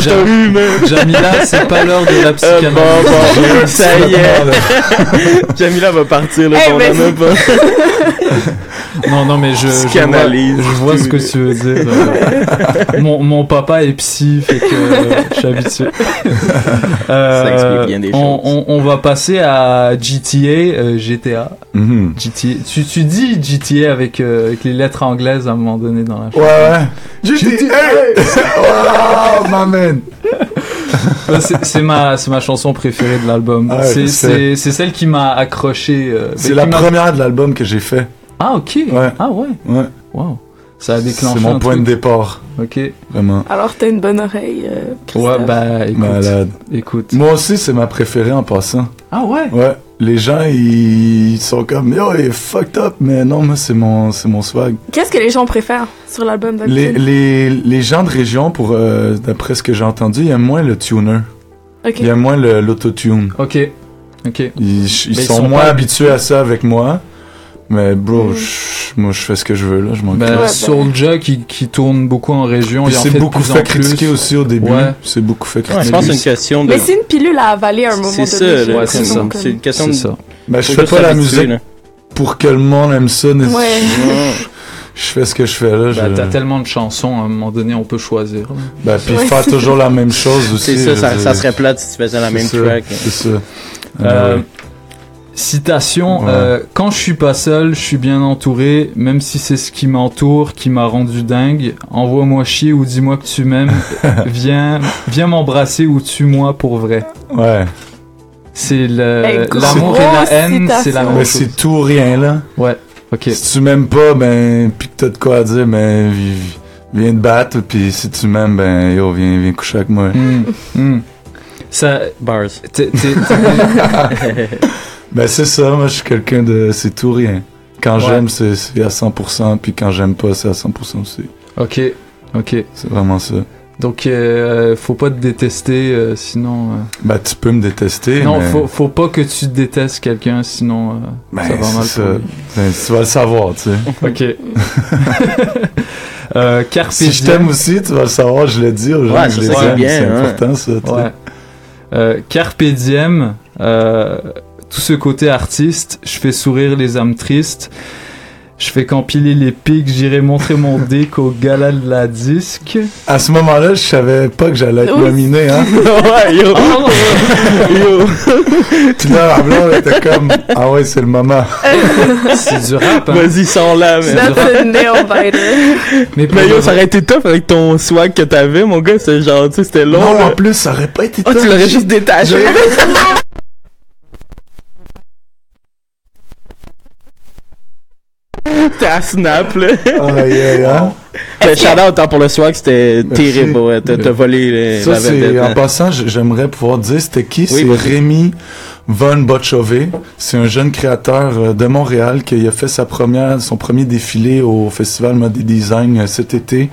Jam- Jamila, c'est pas l'heure de la Euh, psychanalyse. bon, bon, J'ai ça y est. Jamila va partir, là, Eh, on mais en a pas. Non, non, mais je, je, vois, Psychanalyse. je vois ce que tu veux dire. Euh, mon, mon papa est psy, fait que euh, je suis habitué. Euh, Ça explique bien des on, on, on va passer à GTA, euh, GTA. Mhm. GTA. Tu, tu dis GTA avec, euh, avec les lettres anglaises à un moment donné dans la Ouais, ouais. GTA! Oh, my man! Euh, c'est ma, c'est ma chanson préférée de l'album. Ah ouais, c'est, celle qui m'a accroché. euh, C'est la première de l'album que j'ai fait. Ah, ok. Ouais. Ah, ouais. Ouais. Wow. Ça a déclenché. C'est mon un point truc. de départ. Ok. Vraiment. Alors t'as une bonne oreille. euh, Ouais, bah, écoute. Malade. Écoute. Moi aussi, c'est ma préférée en passant. Ah, ouais? Ouais. Les gens, ils sont comme, yo, il est fucked up, mais non, moi, c'est mon, c'est mon swag. Qu'est-ce que les gens préfèrent sur l'album Les, d'habitude? les, les gens de région, pour, euh, d'après ce que j'ai entendu, ils aiment moins le tuner. Ok. Ils aiment moins le, l'autotune. Ok. Ok. Ils, ils ils sont, sont moins pas habitués à ça avec moi. Mais bro, je- moi, je fais ce que je veux, là. Je m'en Ben, occupe. Soulja qui, qui tourne beaucoup en région. C'est fait beaucoup fait plus. critiquer aussi au début. Ouais. C'est beaucoup fait Ouais, critiquer. je pense que c'est une question de. Mais c'est une pilule à avaler à un moment C'est donné. ça, c'est ça. C'est une question de. C'est ça. Ben, je fais pas la musique là. pour que le monde aime ça. Ouais. Je fais ce que je fais là. Ben, je- t'as tellement de chansons, à un moment donné, on peut choisir. Ben, puis Ouais. faire toujours la même chose aussi. C'est ça, ça, serait plate si tu faisais la même ça, track. C'est ça. Citation, Ouais. euh, quand je suis pas seul, je suis bien entouré, même si c'est ce qui m'entoure qui m'a rendu dingue. Envoie-moi chier ou dis-moi que tu m'aimes. viens viens m'embrasser ou tue-moi pour vrai. Ouais. C'est Hey, l'amour et la haine, c'est la même c'est tout ou rien là. Ouais, ok. Si tu m'aimes pas, ben, pis que t'as de quoi à dire, ben, vi- viens te battre. Puis si tu m'aimes, ben, yo, viens, viens coucher avec moi. Hmm, hmm. Ça, Bars. t'es- t'es- Ben, c'est ça. Moi, je suis quelqu'un de. C'est tout ou rien. Quand Ouais. j'aime, c'est c'est à 100%. Puis quand j'aime pas, c'est à 100% aussi. ok, ok. C'est vraiment ça. Donc, euh, faut pas te détester, euh, sinon. euh, Ben, tu peux me détester. Non, mais... faut, faut pas que tu détestes quelqu'un, sinon euh, Ben, ça va mal ça. Ben, tu vas le savoir, tu sais. Ok. euh, Carpe Si je t'aime aussi, tu vas le savoir, je l'ai dit aux gens Ouais, c'est aime, bien, c'est hein. important ça. Ouais. Euh, Carpe diem, euh, tout ce côté artiste, je fais sourire les âmes tristes. Je fais qu'empiler les pics, j'irai montrer mon dick au gala de la disque. À ce moment-là, je savais pas que j'allais être nominé, hein. ouais, yo. yo. Puis là, la blonde était comme, ah ouais, c'est le moment. C'est du rap, hein. Vas-y, sors là. That's a nail biter. Mais, Mais yo, ça aurait été tough avec ton swag que t'avais, mon gars. C'est genre, tu sais, c'était long. Non, en plus, ça aurait pas été Oh, tu l'aurais juste détaché. T'es à snap, là. Aïe, aïe, hein. Mais shout out hein, pour le swag, c'était terrible. Ouais, t'as t'as volé les, Ça, la vedette, en passant, j'aimerais pouvoir dire, c'était qui? c'est vas-y. Rémi Von Botchové. C'est un jeune créateur euh, de Montréal qui a fait sa première, son premier défilé au Festival Mode Design euh, cet été,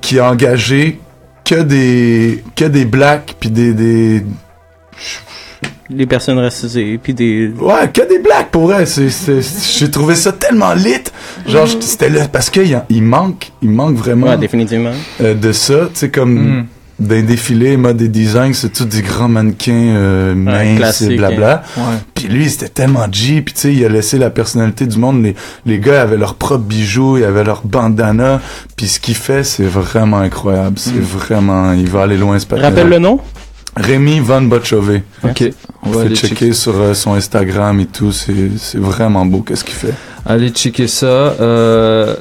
qui a engagé que des, que des blacks puis des, des, Les personnes racisées, puis des... Ouais, que des blagues pour vrai. C'est, c'est- j'ai trouvé ça tellement lit. Genre, Mhm. c'était là parce qu'il y a- il manque, il manque vraiment Ouais, définitivement. euh, de ça. Tu sais, comme Mm. d'un défilé, mode des designs, c'est tout des grands mannequins euh, minces classique, et blabla. Ouais. Puis lui, c'était tellement G. Puis tu sais, il a laissé la personnalité du monde. Les, les gars avaient leurs propres bijoux, ils avaient leur bandana. Puis ce qu'il fait, c'est vraiment incroyable. C'est Mm. vraiment, il va aller loin, ce Rappelle le nom? Rémi Van Botchové. Ok, on va aller checker checker. sur euh, son Instagram et tout, c'est vraiment beau qu'est-ce qu'il fait. Allez checker ça. Euh,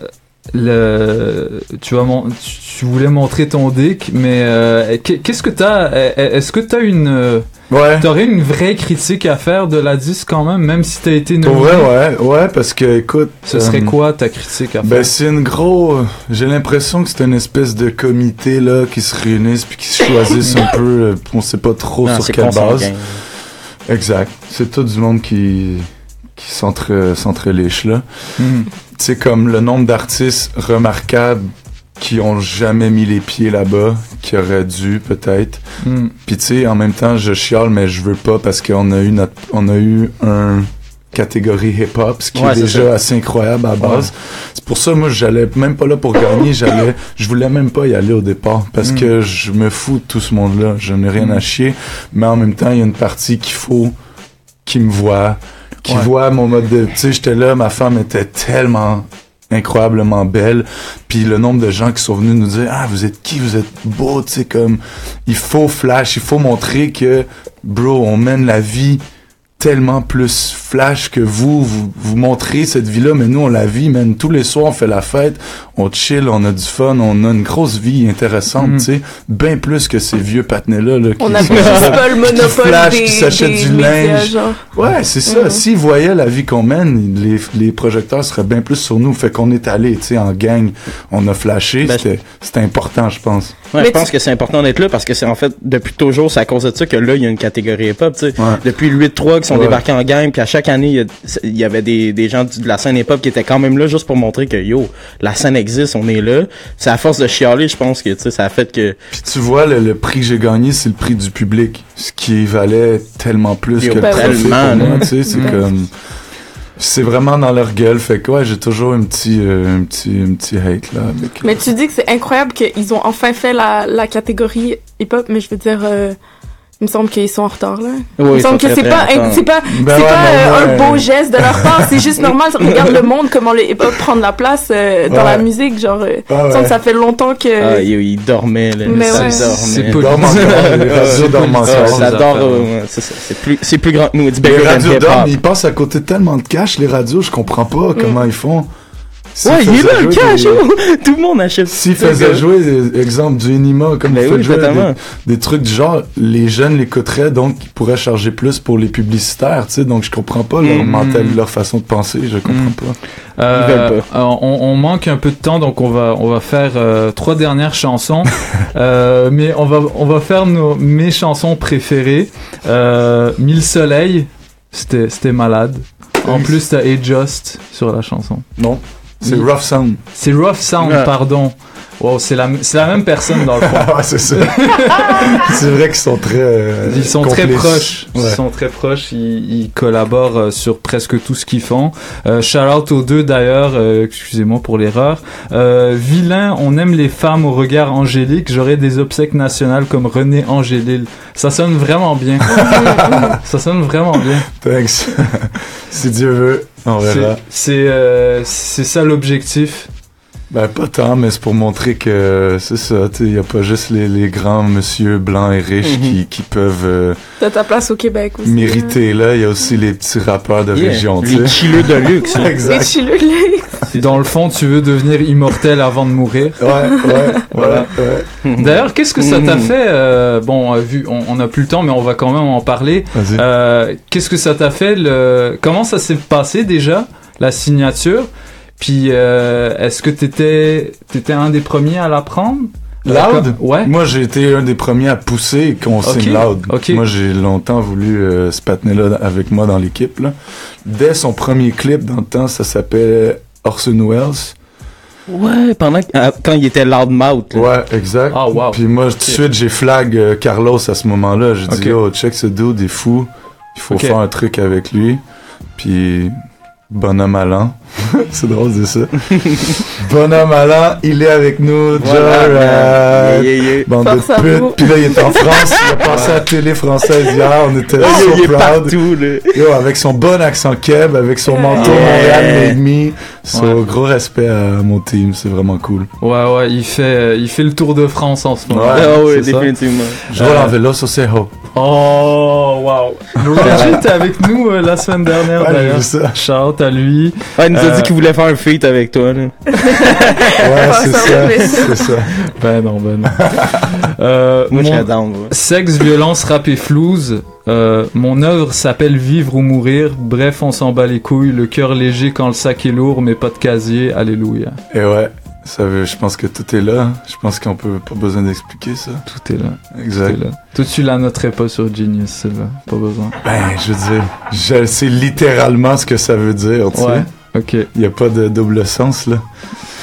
le, tu, vas tu, voulais montrer ton dick, mais euh, qu'est- qu'est-ce que t'as Est-ce que t'as une Ouais. T'aurais une vraie critique à faire de la disque quand même, même si t'as été nominé. vrai, ouais, ouais, parce que écoute. Ce serait euh, quoi ta critique à faire? Ben c'est une gros. J'ai l'impression que c'est une espèce de comité là qui se réunissent puis qui se choisissent un peu. euh, On sait pas trop Non, sur quelle base. Exact. C'est tout du monde qui qui s'entre s'entreliche là. Mhm. C'est comme le nombre d'artistes remarquables qui ont jamais mis les pieds là-bas, qui auraient dû peut-être. Mhm. Puis tu sais, en même temps, je chiale, mais je veux pas parce qu'on a eu notre, on a eu un catégorie hip-hop, ce qui Ouais, est déjà ça. assez incroyable à la base. C'est pour ça, moi, j'allais même pas là pour gagner, j'allais, je voulais même pas y aller au départ parce Mm. que je me fous de tout ce monde-là. Je n'ai rien Mm. à chier, mais en même temps, il y a une partie qu'il faut qui me voit, qui Ouais. voit mon mode de, tu sais, j'étais là, ma femme était tellement incroyablement belle. Puis le nombre de gens qui sont venus nous dire ah vous êtes qui? Vous êtes beau tu sais comme il faut flash. Il faut montrer que bro on mène la vie tellement plus flash que vous vous, vous montrez cette vie là mais nous on la vit même tous les soirs on fait la fête on chill on a du fun on a une grosse vie intéressante Mm. tu sais bien plus que ces vieux patinets là, là On qui- juste pas le qui monopole flashent, des- qui s'achètent du linge genre. Ouais, c'est ça. Mhm. S'ils voyaient la vie qu'on mène, les, les projecteurs seraient bien plus sur nous. Fait qu'on est allé, tu sais, en gang, on a flashé. Ben, C'était c'était important, je pense. Ouais, je pense que c'est important d'être là parce que c'est en fait depuis toujours c'est à cause de ça que là il y a une catégorie hip-hop tu sais depuis le 8-3 qui sont Ouais. débarqués en gang puis à chaque année il y avait des, des gens de la scène hip-hop qui étaient quand même là juste pour montrer que yo la scène existe on est là c'est à force de chialer je pense que tu sais ça a fait que Puis tu vois, le, le prix que j'ai gagné, c'est le prix du public. Ce qui valait tellement plus Yo, que le ben trophée tellement, tu sais. C'est Mhm. comme... C'est vraiment dans leur gueule. Fait que ouais, j'ai toujours un petit, euh, un petit, un petit hate, là. Avec... Mais tu dis que c'est incroyable qu'ils ont enfin fait la, la catégorie hip-hop, mais je veux dire, euh, il me semble qu'ils sont en retard, là. Oui, il me ils semble que c'est pas, c'est pas, Ben c'est ouais, pas euh, un beau euh, geste de leur part, c'est juste normal. Regarde le monde, comment le hip-hop prend de la place euh, dans Ouais. la musique, genre, euh, il me ouais. semble que ça fait longtemps que... ah, yo, il dormait là Mais ouais. C'est les les c'est plus c'est plus grand que nous it's Les bigger radios dorment, ils passent à côté de tellement de cash, les radios, je comprends pas comment ils font. Ouais il est là le cash des- tout le monde achète S'ils faisaient jouer, des, exemple, du Enima, comme Ben oui, jouer des, des trucs du genre, les jeunes l'écouteraient, donc ils pourraient charger plus pour les publicitaires, tu sais, donc je comprends pas leur Mm. mental, leur façon de penser, je comprends pas. Euh, on, on manque un peu de temps, donc on va on va faire euh, trois dernières chansons, Euh, mais on va on va faire nos mes chansons préférées. Euh, Mille soleils, c'était c'était malade. En plus, t'as Adjust sur la chanson. Non, c'est Rough Sound. C'est Rough Sound, Ouais. pardon. Wow, c'est la c'est la même personne dans le fond. ouais, c'est ça. c'est vrai qu'ils sont très. euh, Ils sont très proches. Ils Ouais. sont très proches. Ils, ils collaborent euh, sur presque tout ce qu'ils font. Euh, shout out aux deux d'ailleurs. euh, Excusez-moi pour l'erreur. Euh, vilain, on aime les femmes au regard angélique. J'aurais des obsèques nationales comme René Angélil. Ça sonne vraiment bien. Ça sonne vraiment bien. Thanks. si Dieu veut, C'est- euh, ça l'objectif. Ben, pas tant, mais c'est pour montrer que c'est ça, tu sais, y a pas juste les, les grands monsieur blancs et riches Mhm. qui, qui peuvent euh, T'as ta place au Québec aussi. mériter, là. Il y a aussi les petits rappeurs de Yeah, région, les tu sais. chilleux de luxe, hein. Les exact. chilleux, les- Dans le fond, tu veux devenir immortel avant de mourir. Ouais, ouais, Voilà. ouais, ouais. D'ailleurs, qu'est-ce que ça t'a Mhm. fait euh, Bon, euh, vu, on on n'a plus le temps, mais on va quand même en parler. Euh, qu'est-ce que ça t'a fait le... Comment ça s'est passé déjà la signature? Puis, euh, est-ce que t'étais étais un des premiers à la prendre Euh, Loud? Ouais. Moi, j'ai été un des premiers à pousser qu'on Ok, signe Loud. ok. Moi, j'ai longtemps voulu euh, ce patinet-là avec moi dans l'équipe. là. Dès son premier clip, dans le temps, ça s'appelait Orson Welles. ouais pendant que- ah, quand il était loudmouth là. Ouais, exact. Ah, wow. Puis moi, tout de suite, j'ai flag euh, Carlos à ce moment-là. J'ai dit, oh, check ce dude, il est fou. Il faut faire un truc avec lui. Puis, bonhomme à l'an. c'est drôle de ça. Bonhomme Alain, il est avec nous. Voilà, Jared. man. Yeah, yeah, yeah. Bande Force de putes. Puis là, il est en France. Il a passé à la télé française hier. On était Oh, so il est proud. partout, là. Yo, avec son bon accent keb, avec son manteau Yeah. Montréal Made Me. So, Ouais. gros respect à mon team. C'est vraiment cool. Ouais, ouais, il fait, il fait le tour de France en ce moment. Ouais. Ah ouais, définitivement. Je roule en vélo sur Seho. Oh, wow. Reggie était avec nous euh, la semaine dernière Ouais, d'ailleurs. Shout à lui. Ouais, nous a Euh, dit qu'il voulait faire un feat avec toi. Là. Ouais, c'est ça. C'est ça. Ben non, ben non. Euh, Moi, mon- serais down, ouais. Sexe, violence, rap et flouze. Euh, mon œuvre s'appelle Vivre ou mourir. Bref, on s'en bat les couilles. Le cœur léger quand le sac est lourd, mais pas de casier. Alléluia. Et ouais, ça veut, je pense que tout est là. Je pense qu'on peut pas besoin d'expliquer ça. Tout est là. Exact. Tout est là. Toi, tu la noterais pas sur Genius, celle-là. Pas besoin. Ben, je veux dire, je sais littéralement ce que ça veut dire, tu Ouais, sais. Ok. Il n'y a pas de double sens, là.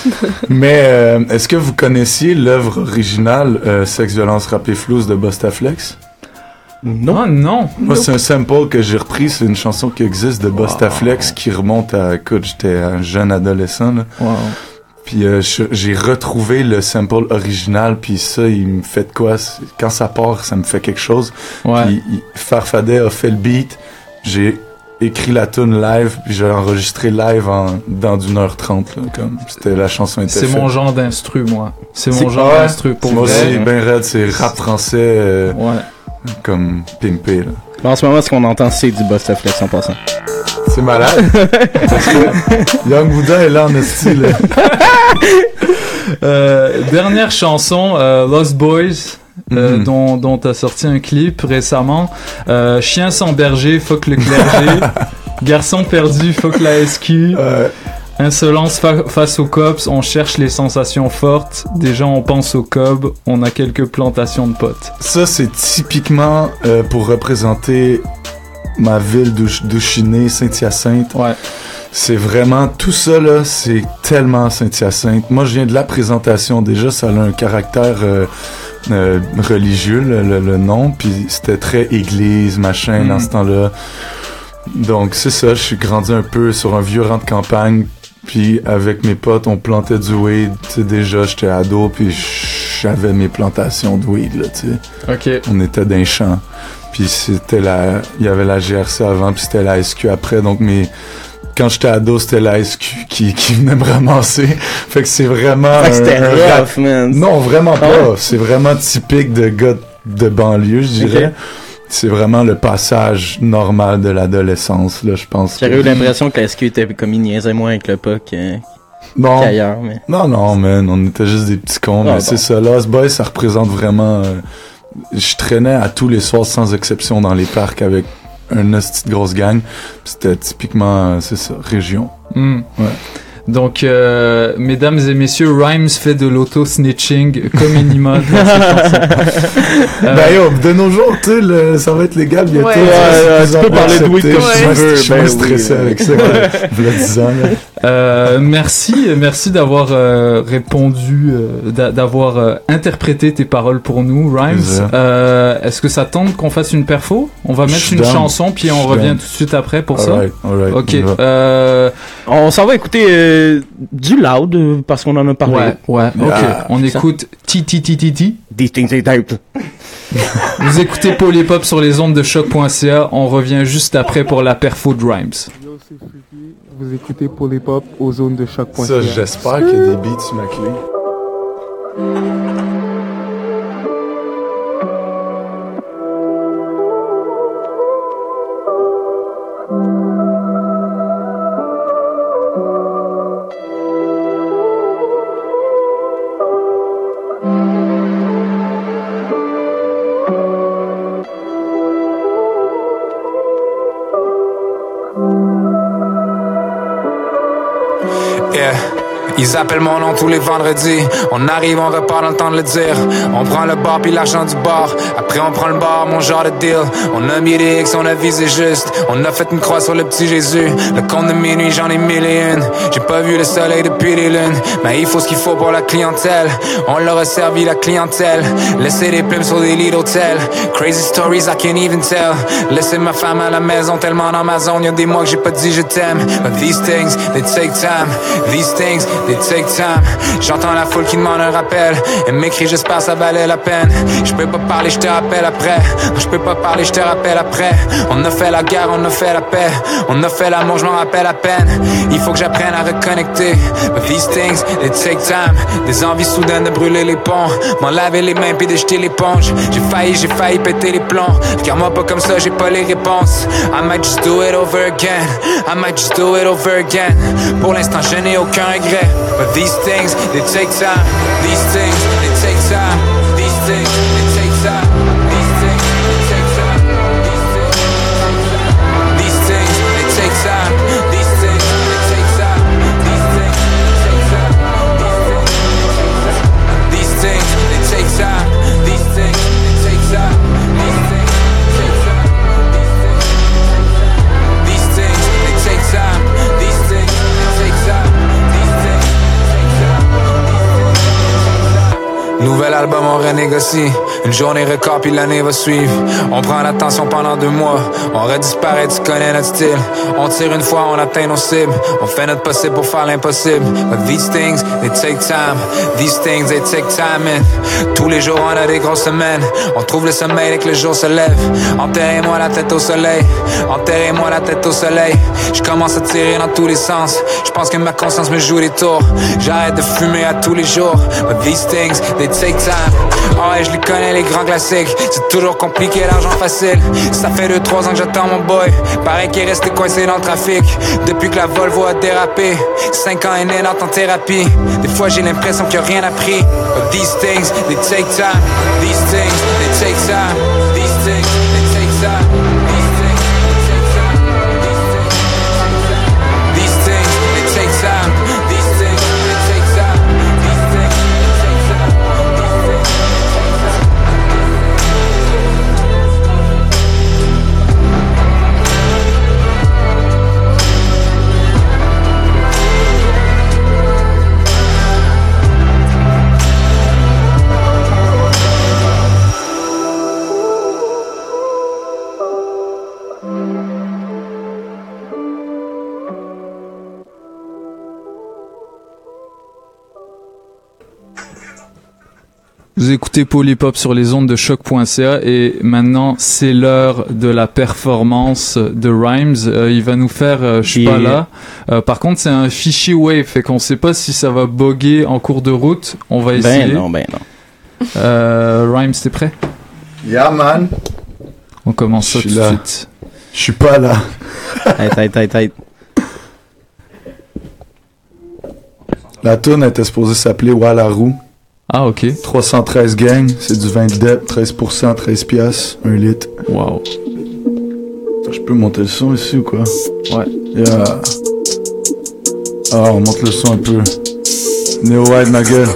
Mais euh, est-ce que vous connaissiez l'œuvre originale euh, Sexe, violence, rap et flouze de Bostaflex? Non. Ah, non. Moi, c'est un sample que j'ai repris. C'est une chanson qui existe de Bostaflex qui remonte à, écoute, j'étais un jeune adolescent, là. Wow. Puis euh, j'ai retrouvé le sample original, puis ça, il me fait de quoi? Quand ça part, ça me fait quelque chose. Ouais. Puis Farfadet a fait le beat, j'ai écrit la tune live, puis j'ai enregistré live en, dans d'une heure trente, là, comme c'était la chanson était C'est mon genre d'instru, moi. C'est mon genre ouais, d'instru pour Moi aussi, ben raide, c'est rap français, euh, comme pimpé, là. Mais en ce moment, ce qu'on entend, c'est du Bustaflex en passant. C'est malade. Parce que Young Buddha est là en style. Euh, dernière chanson, euh, Lost Boys. Euh, Mhm. dont, dont t'as sorti un clip récemment. Euh, Chien sans berger, fuck le clergé. Garçon perdu, fuck la SQ. Insolence fa- face aux cops, on cherche les sensations fortes. Déjà, on pense aux cob, on a quelques plantations de potes. Ça, c'est typiquement euh, pour représenter ma ville d'où d'où je suis né, Saint-Hyacinthe. Ouais. C'est vraiment tout ça là, c'est tellement Saint-Hyacinthe. Moi, je viens de la présentation déjà, ça a un caractère euh, euh, religieux le, le- le nom, puis c'était très église machin dans ce temps-là. Donc c'est ça, je suis grandi un peu sur un vieux rang de campagne, puis avec mes potes, on plantait du weed. Tu sais déjà, j'étais ado, puis j'avais mes plantations de weed là, tu sais. Ok. On était dans les champs. Puis c'était la, il y avait la GRC avant, puis c'était la SQ après. Donc mes, quand j'étais ado, c'était la SQ qui, qui venait me ramasser. Fait que c'est vraiment. Fait que c'était rough, man. Non, vraiment Ah pas. ouais? C'est vraiment typique de gars de banlieue, je dirais. C'est vraiment le passage normal de l'adolescence, là, je pense. J'aurais eu l'impression que la SQ était comme il niaisait moins avec le euh, Non. qu'ailleurs. Mais... Non, non, man, on était juste des petits cons, Ah, mais c'est ça. Lost Boys, ça représente vraiment... euh, je traînais à tous les soirs, sans exception, dans les parcs avec un hostie de grosse gang. C'était typiquement, euh, c'est ça, région. Hmm. Ouais. Donc, euh, mesdames et messieurs, Rhymes fait de l'auto-snitching comme Inima dans ses chansons. Euh, Ben yo, de nos jours, tu sais, le- ça va être légal bientôt. Ouais. Ouais, tu peux parler de weed comme Je tu veux, Je suis ben oui, stressé avec ça, ouais, v'là 10 ans, là. Euh, merci, merci d'avoir euh, répondu, euh, d'a- d'avoir euh, interprété tes paroles pour nous, Rhymes. Euh, Est-ce que ça tente qu'on fasse une perfo? On va mettre une down. chanson puis on revient down. tout de suite après pour ça? alright, ok. on y va. Euh, On s'en va écouter euh, du loud euh, parce qu'on en a parlé. Ouais, ouais, ok. Ah, on écoute T-T-T-T-T. Distinct type. Vous écoutez Polypop sur les ondes de choc.ca. On revient juste après pour la perfo de Rhymes. Vous écoutez Polypop aux zones de choc. Ça, j'espère qu'il y a des beats sur ma clé. Ils appellent mon nom tous les vendredis. On arrive, on repart dans le temps de le dire. On prend le bar puis l'argent du bar. Après on prend le bar, mon genre de deal. On a mis des X, on a visé juste. On a fait une croix sur le petit Jésus. Le compte de minuit, j'en ai mille et une. J'ai pas vu le soleil depuis les lunes. Mais il faut ce qu'il faut pour la clientèle. On leur a servi la clientèle. Laisser des plumes sur des lits d'hôtel. Crazy stories I can't even tell. Laisser ma femme à la maison tellement dans ma zone. Y'a des mois que j'ai pas dit je t'aime. But these things, they take time. These things, they take time. J'entends la foule qui demande un rappel. Et m'écrit, j'espère ça valait la peine. Je peux pas parler, je te rappelle après. Je pas parler, je te rappelle après. On a fait la guerre, on a fait la paix. On a fait l'amour, je m'en rappelle à peine. Il faut que j'apprenne à reconnecter. But these things, they take time. Des envies soudaines de brûler les ponts. M'en laver les mains puis de jeter l'éponge. J'ai failli, j'ai failli péter les plombs. Car moi pas comme ça, j'ai pas les réponses. I might just do it over again. I might just do it over again. Pour l'instant, je n'ai aucun regret. But these things, they take time. These things, they take time. These things, Nouvel album, on renégocie. Une journée record, puis l'année va suivre. On prend l'attention pendant deux mois. On redisparaît, tu connais notre style. On tire une fois, on atteint nos cibles. On fait notre possible pour faire l'impossible. But these things, they take time. These things, they take time. man. Tous les jours, on a des grosses semaines. On trouve le sommeil dès que le jour se lève. Enterrez-moi la tête au soleil. Enterrez-moi la tête au soleil. Je commence à tirer dans tous les sens. Je pense que ma conscience me joue des tours. J'arrête de fumer à tous les jours. But these things, they take time. Oh, ouais, je les connais, les grands classiques. C'est toujours compliqué, l'argent facile. Ça fait 2-3 ans que j'attends mon boy. Pareil qu'il est resté coincé dans le trafic. Depuis que la Volvo a dérapé. 5 ans et né en thérapie. Des fois, j'ai l'impression qu'il a rien appris. These things, they take time. These things, they take time. Vous écoutez Polypop sur les ondes de choc.ca et maintenant c'est l'heure de la performance de Rhymes. Euh, il va nous faire euh, Je suis pas Yeah. là. Euh, par contre c'est un fichier wave, fait qu'on sait pas si ça va boguer en cours de route. On va Ben essayer. non, ben non. Euh, Rhymes, t'es prêt? Yeah, man. On commence ça tout suis de suite. Je suis pas là. La tune était supposée s'appeler Wallaroo. Ah, ok. 313 gang, c'est du vin de dep, 13%, 13 piastres, 1 litre. Wow. Je peux monter le son ici ou quoi? Ouais. Yeah. Ah, on monte le son un peu. Neo White, ma gueule.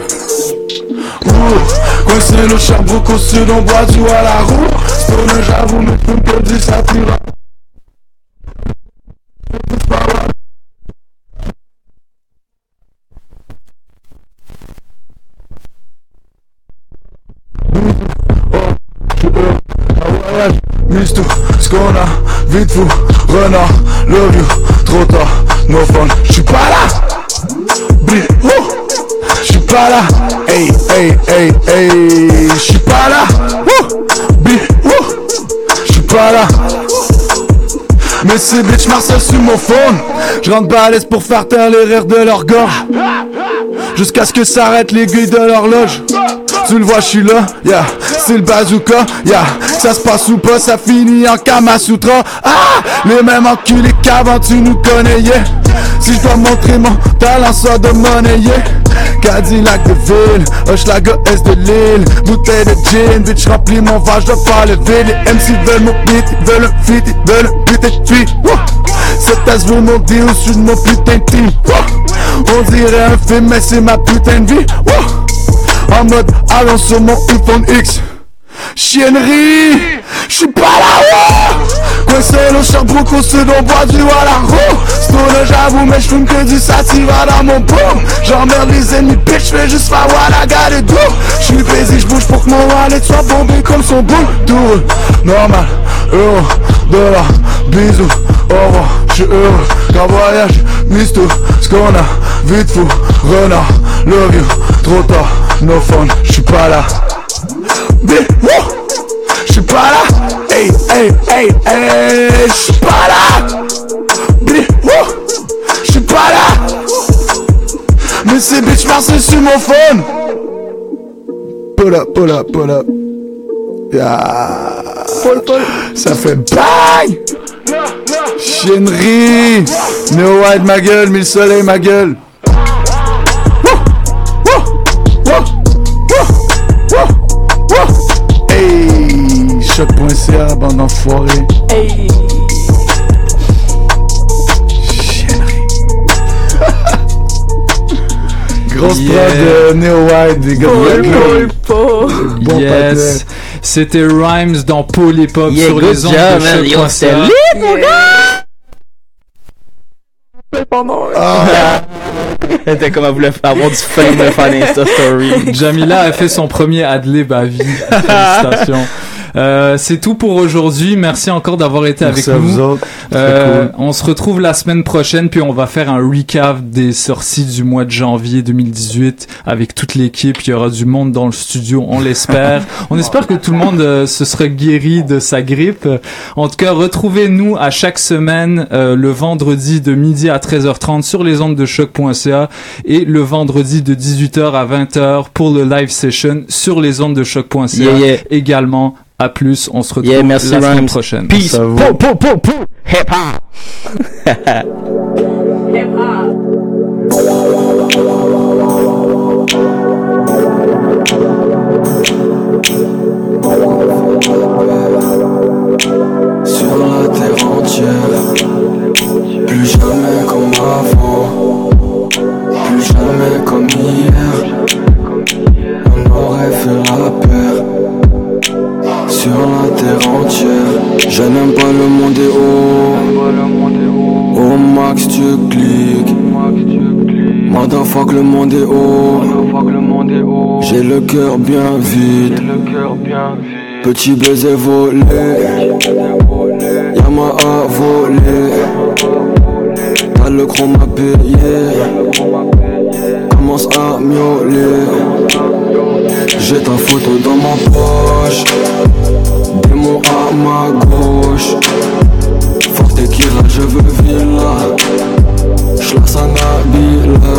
Ouh, Coincé le Sherbrooke au sud, on boit du à la roue. Stone, j'avoue, mais tout que dit ça tira. Misto, ce qu'on a, vite fou, renard, love you, trop tard, no fun, j'suis pas là, Bli, oh, j'suis pas là, hey, hey, hey, hey, j'suis pas là, oh, Bli, oh, j'suis pas là. Mais ces bitch marcellent sur mon phone Je rentre balèze pour faire taire les rires de leur gorge. Jusqu'à ce que s'arrête l'aiguille de l'horloge Tu le vois, je suis là, yeah. C'est le bazooka, yeah. Ça se passe ou pas, ça finit en Kamasutra Ah! Les mêmes enculés qu'avant tu nous connais, Si je dois montrer mon talent, ça de monnaie, yeah Cadillac de ville, Hochelaga S de Lille Bouteille de gin, bitch remplis mon verre, je faire le vide Les MC veulent mon beat, ils veulent un feat, ils veulent un putain de tweet. Cette tasse vaut mon deal au-dessus de mon putain de team. On dirait un film, mais c'est ma putain de vie. En mode allons sur mon iPhone X. Chiennerie, j'suis pas là, Coincé au Sherbrooke au sud, on boit du à la roue Stone, j'avoue, mais j'fume que du sativa dans mon pot. J'emmerde les ennemis, bitch, j'fais juste faire la garde d'où J'suis baisé, j'bouge pour que mon wallet soit bombé comme son boule Doux, normal, euro, dollar, bisous, au revoir, j'suis heureux Qu'en voyage, mise tout ce qu'on a, vite fou, renard, love you, trop tard, no fun, j'suis pas là. J'suis pas là, hey, hey, hey, hey, j'suis pas là, j'suis pas là, mais ces bitch marchent sur mon phone. Pull up, pull up, pull up, yeah. Ça fait bang, chiennerie, no white ma gueule, mille soleil ma gueule. Hey, choc.ca, bande d'enfoirés. Hey. Grosse Yeah. de Neo White, des gars de Bon yes. C'était Rhymes dans Paul Hip Hop Yeah, sur les ondes job, de choc.ca. c'était lit, mon gars! Elle était comme elle voulait avoir du fame de faire Insta Story. Jamila a fait son premier adlib à vie. Félicitations. Euh, c'est tout pour aujourd'hui. Merci encore d'avoir été Merci avec nous. Euh, cool. On se retrouve la semaine prochaine, puis on va faire un recap des sorties du mois de janvier 2018 avec toute l'équipe. Il y aura du monde dans le studio, on l'espère. on espère que tout le monde euh, se sera guéri de sa grippe. En tout cas, retrouvez-nous à chaque semaine euh, le vendredi de midi à 13h30 sur les ondes de choc.ca et le vendredi de 18h à 20h pour le live session sur les ondes de choc.ca Yeah, yeah. également. À plus, on se retrouve Yeah, merci, la semaine prochaine. Peace. Pou, pou, pou, pou. Hip hop. Sur la terre entière, plus jamais comme avant, plus jamais comme hier. Le cœur bien vide. Petit baiser volé. Yamaha volé. T'as le chrome à payer. Commence à miauler. J'ai ta photo dans ma poche. Démon à ma gauche. Fort tequila, je veux villa. Un Nabila.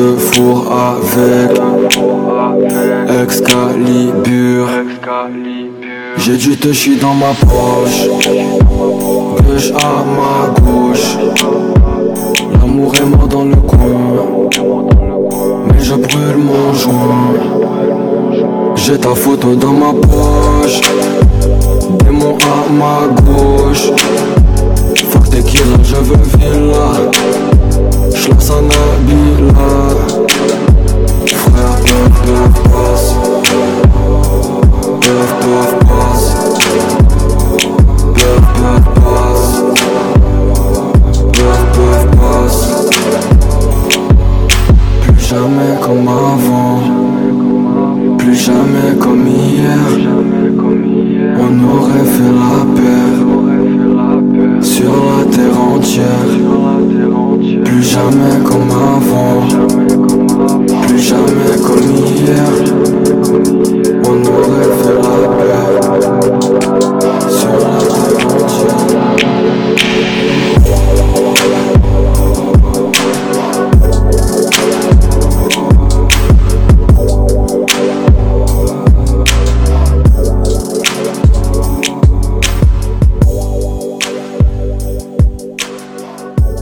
Je te fourre avec Excalibur. J'ai du touchy dans ma poche. Gauche à ma gauche. L'amour est mort dans le coin. Mais je brûle mon joint. J'ai ta photo dans ma poche. Démon à ma gauche. Fuck tequila, je veux villa. Şlok sana bile Flare pöf pöf bas Pöf pöf bas Come on.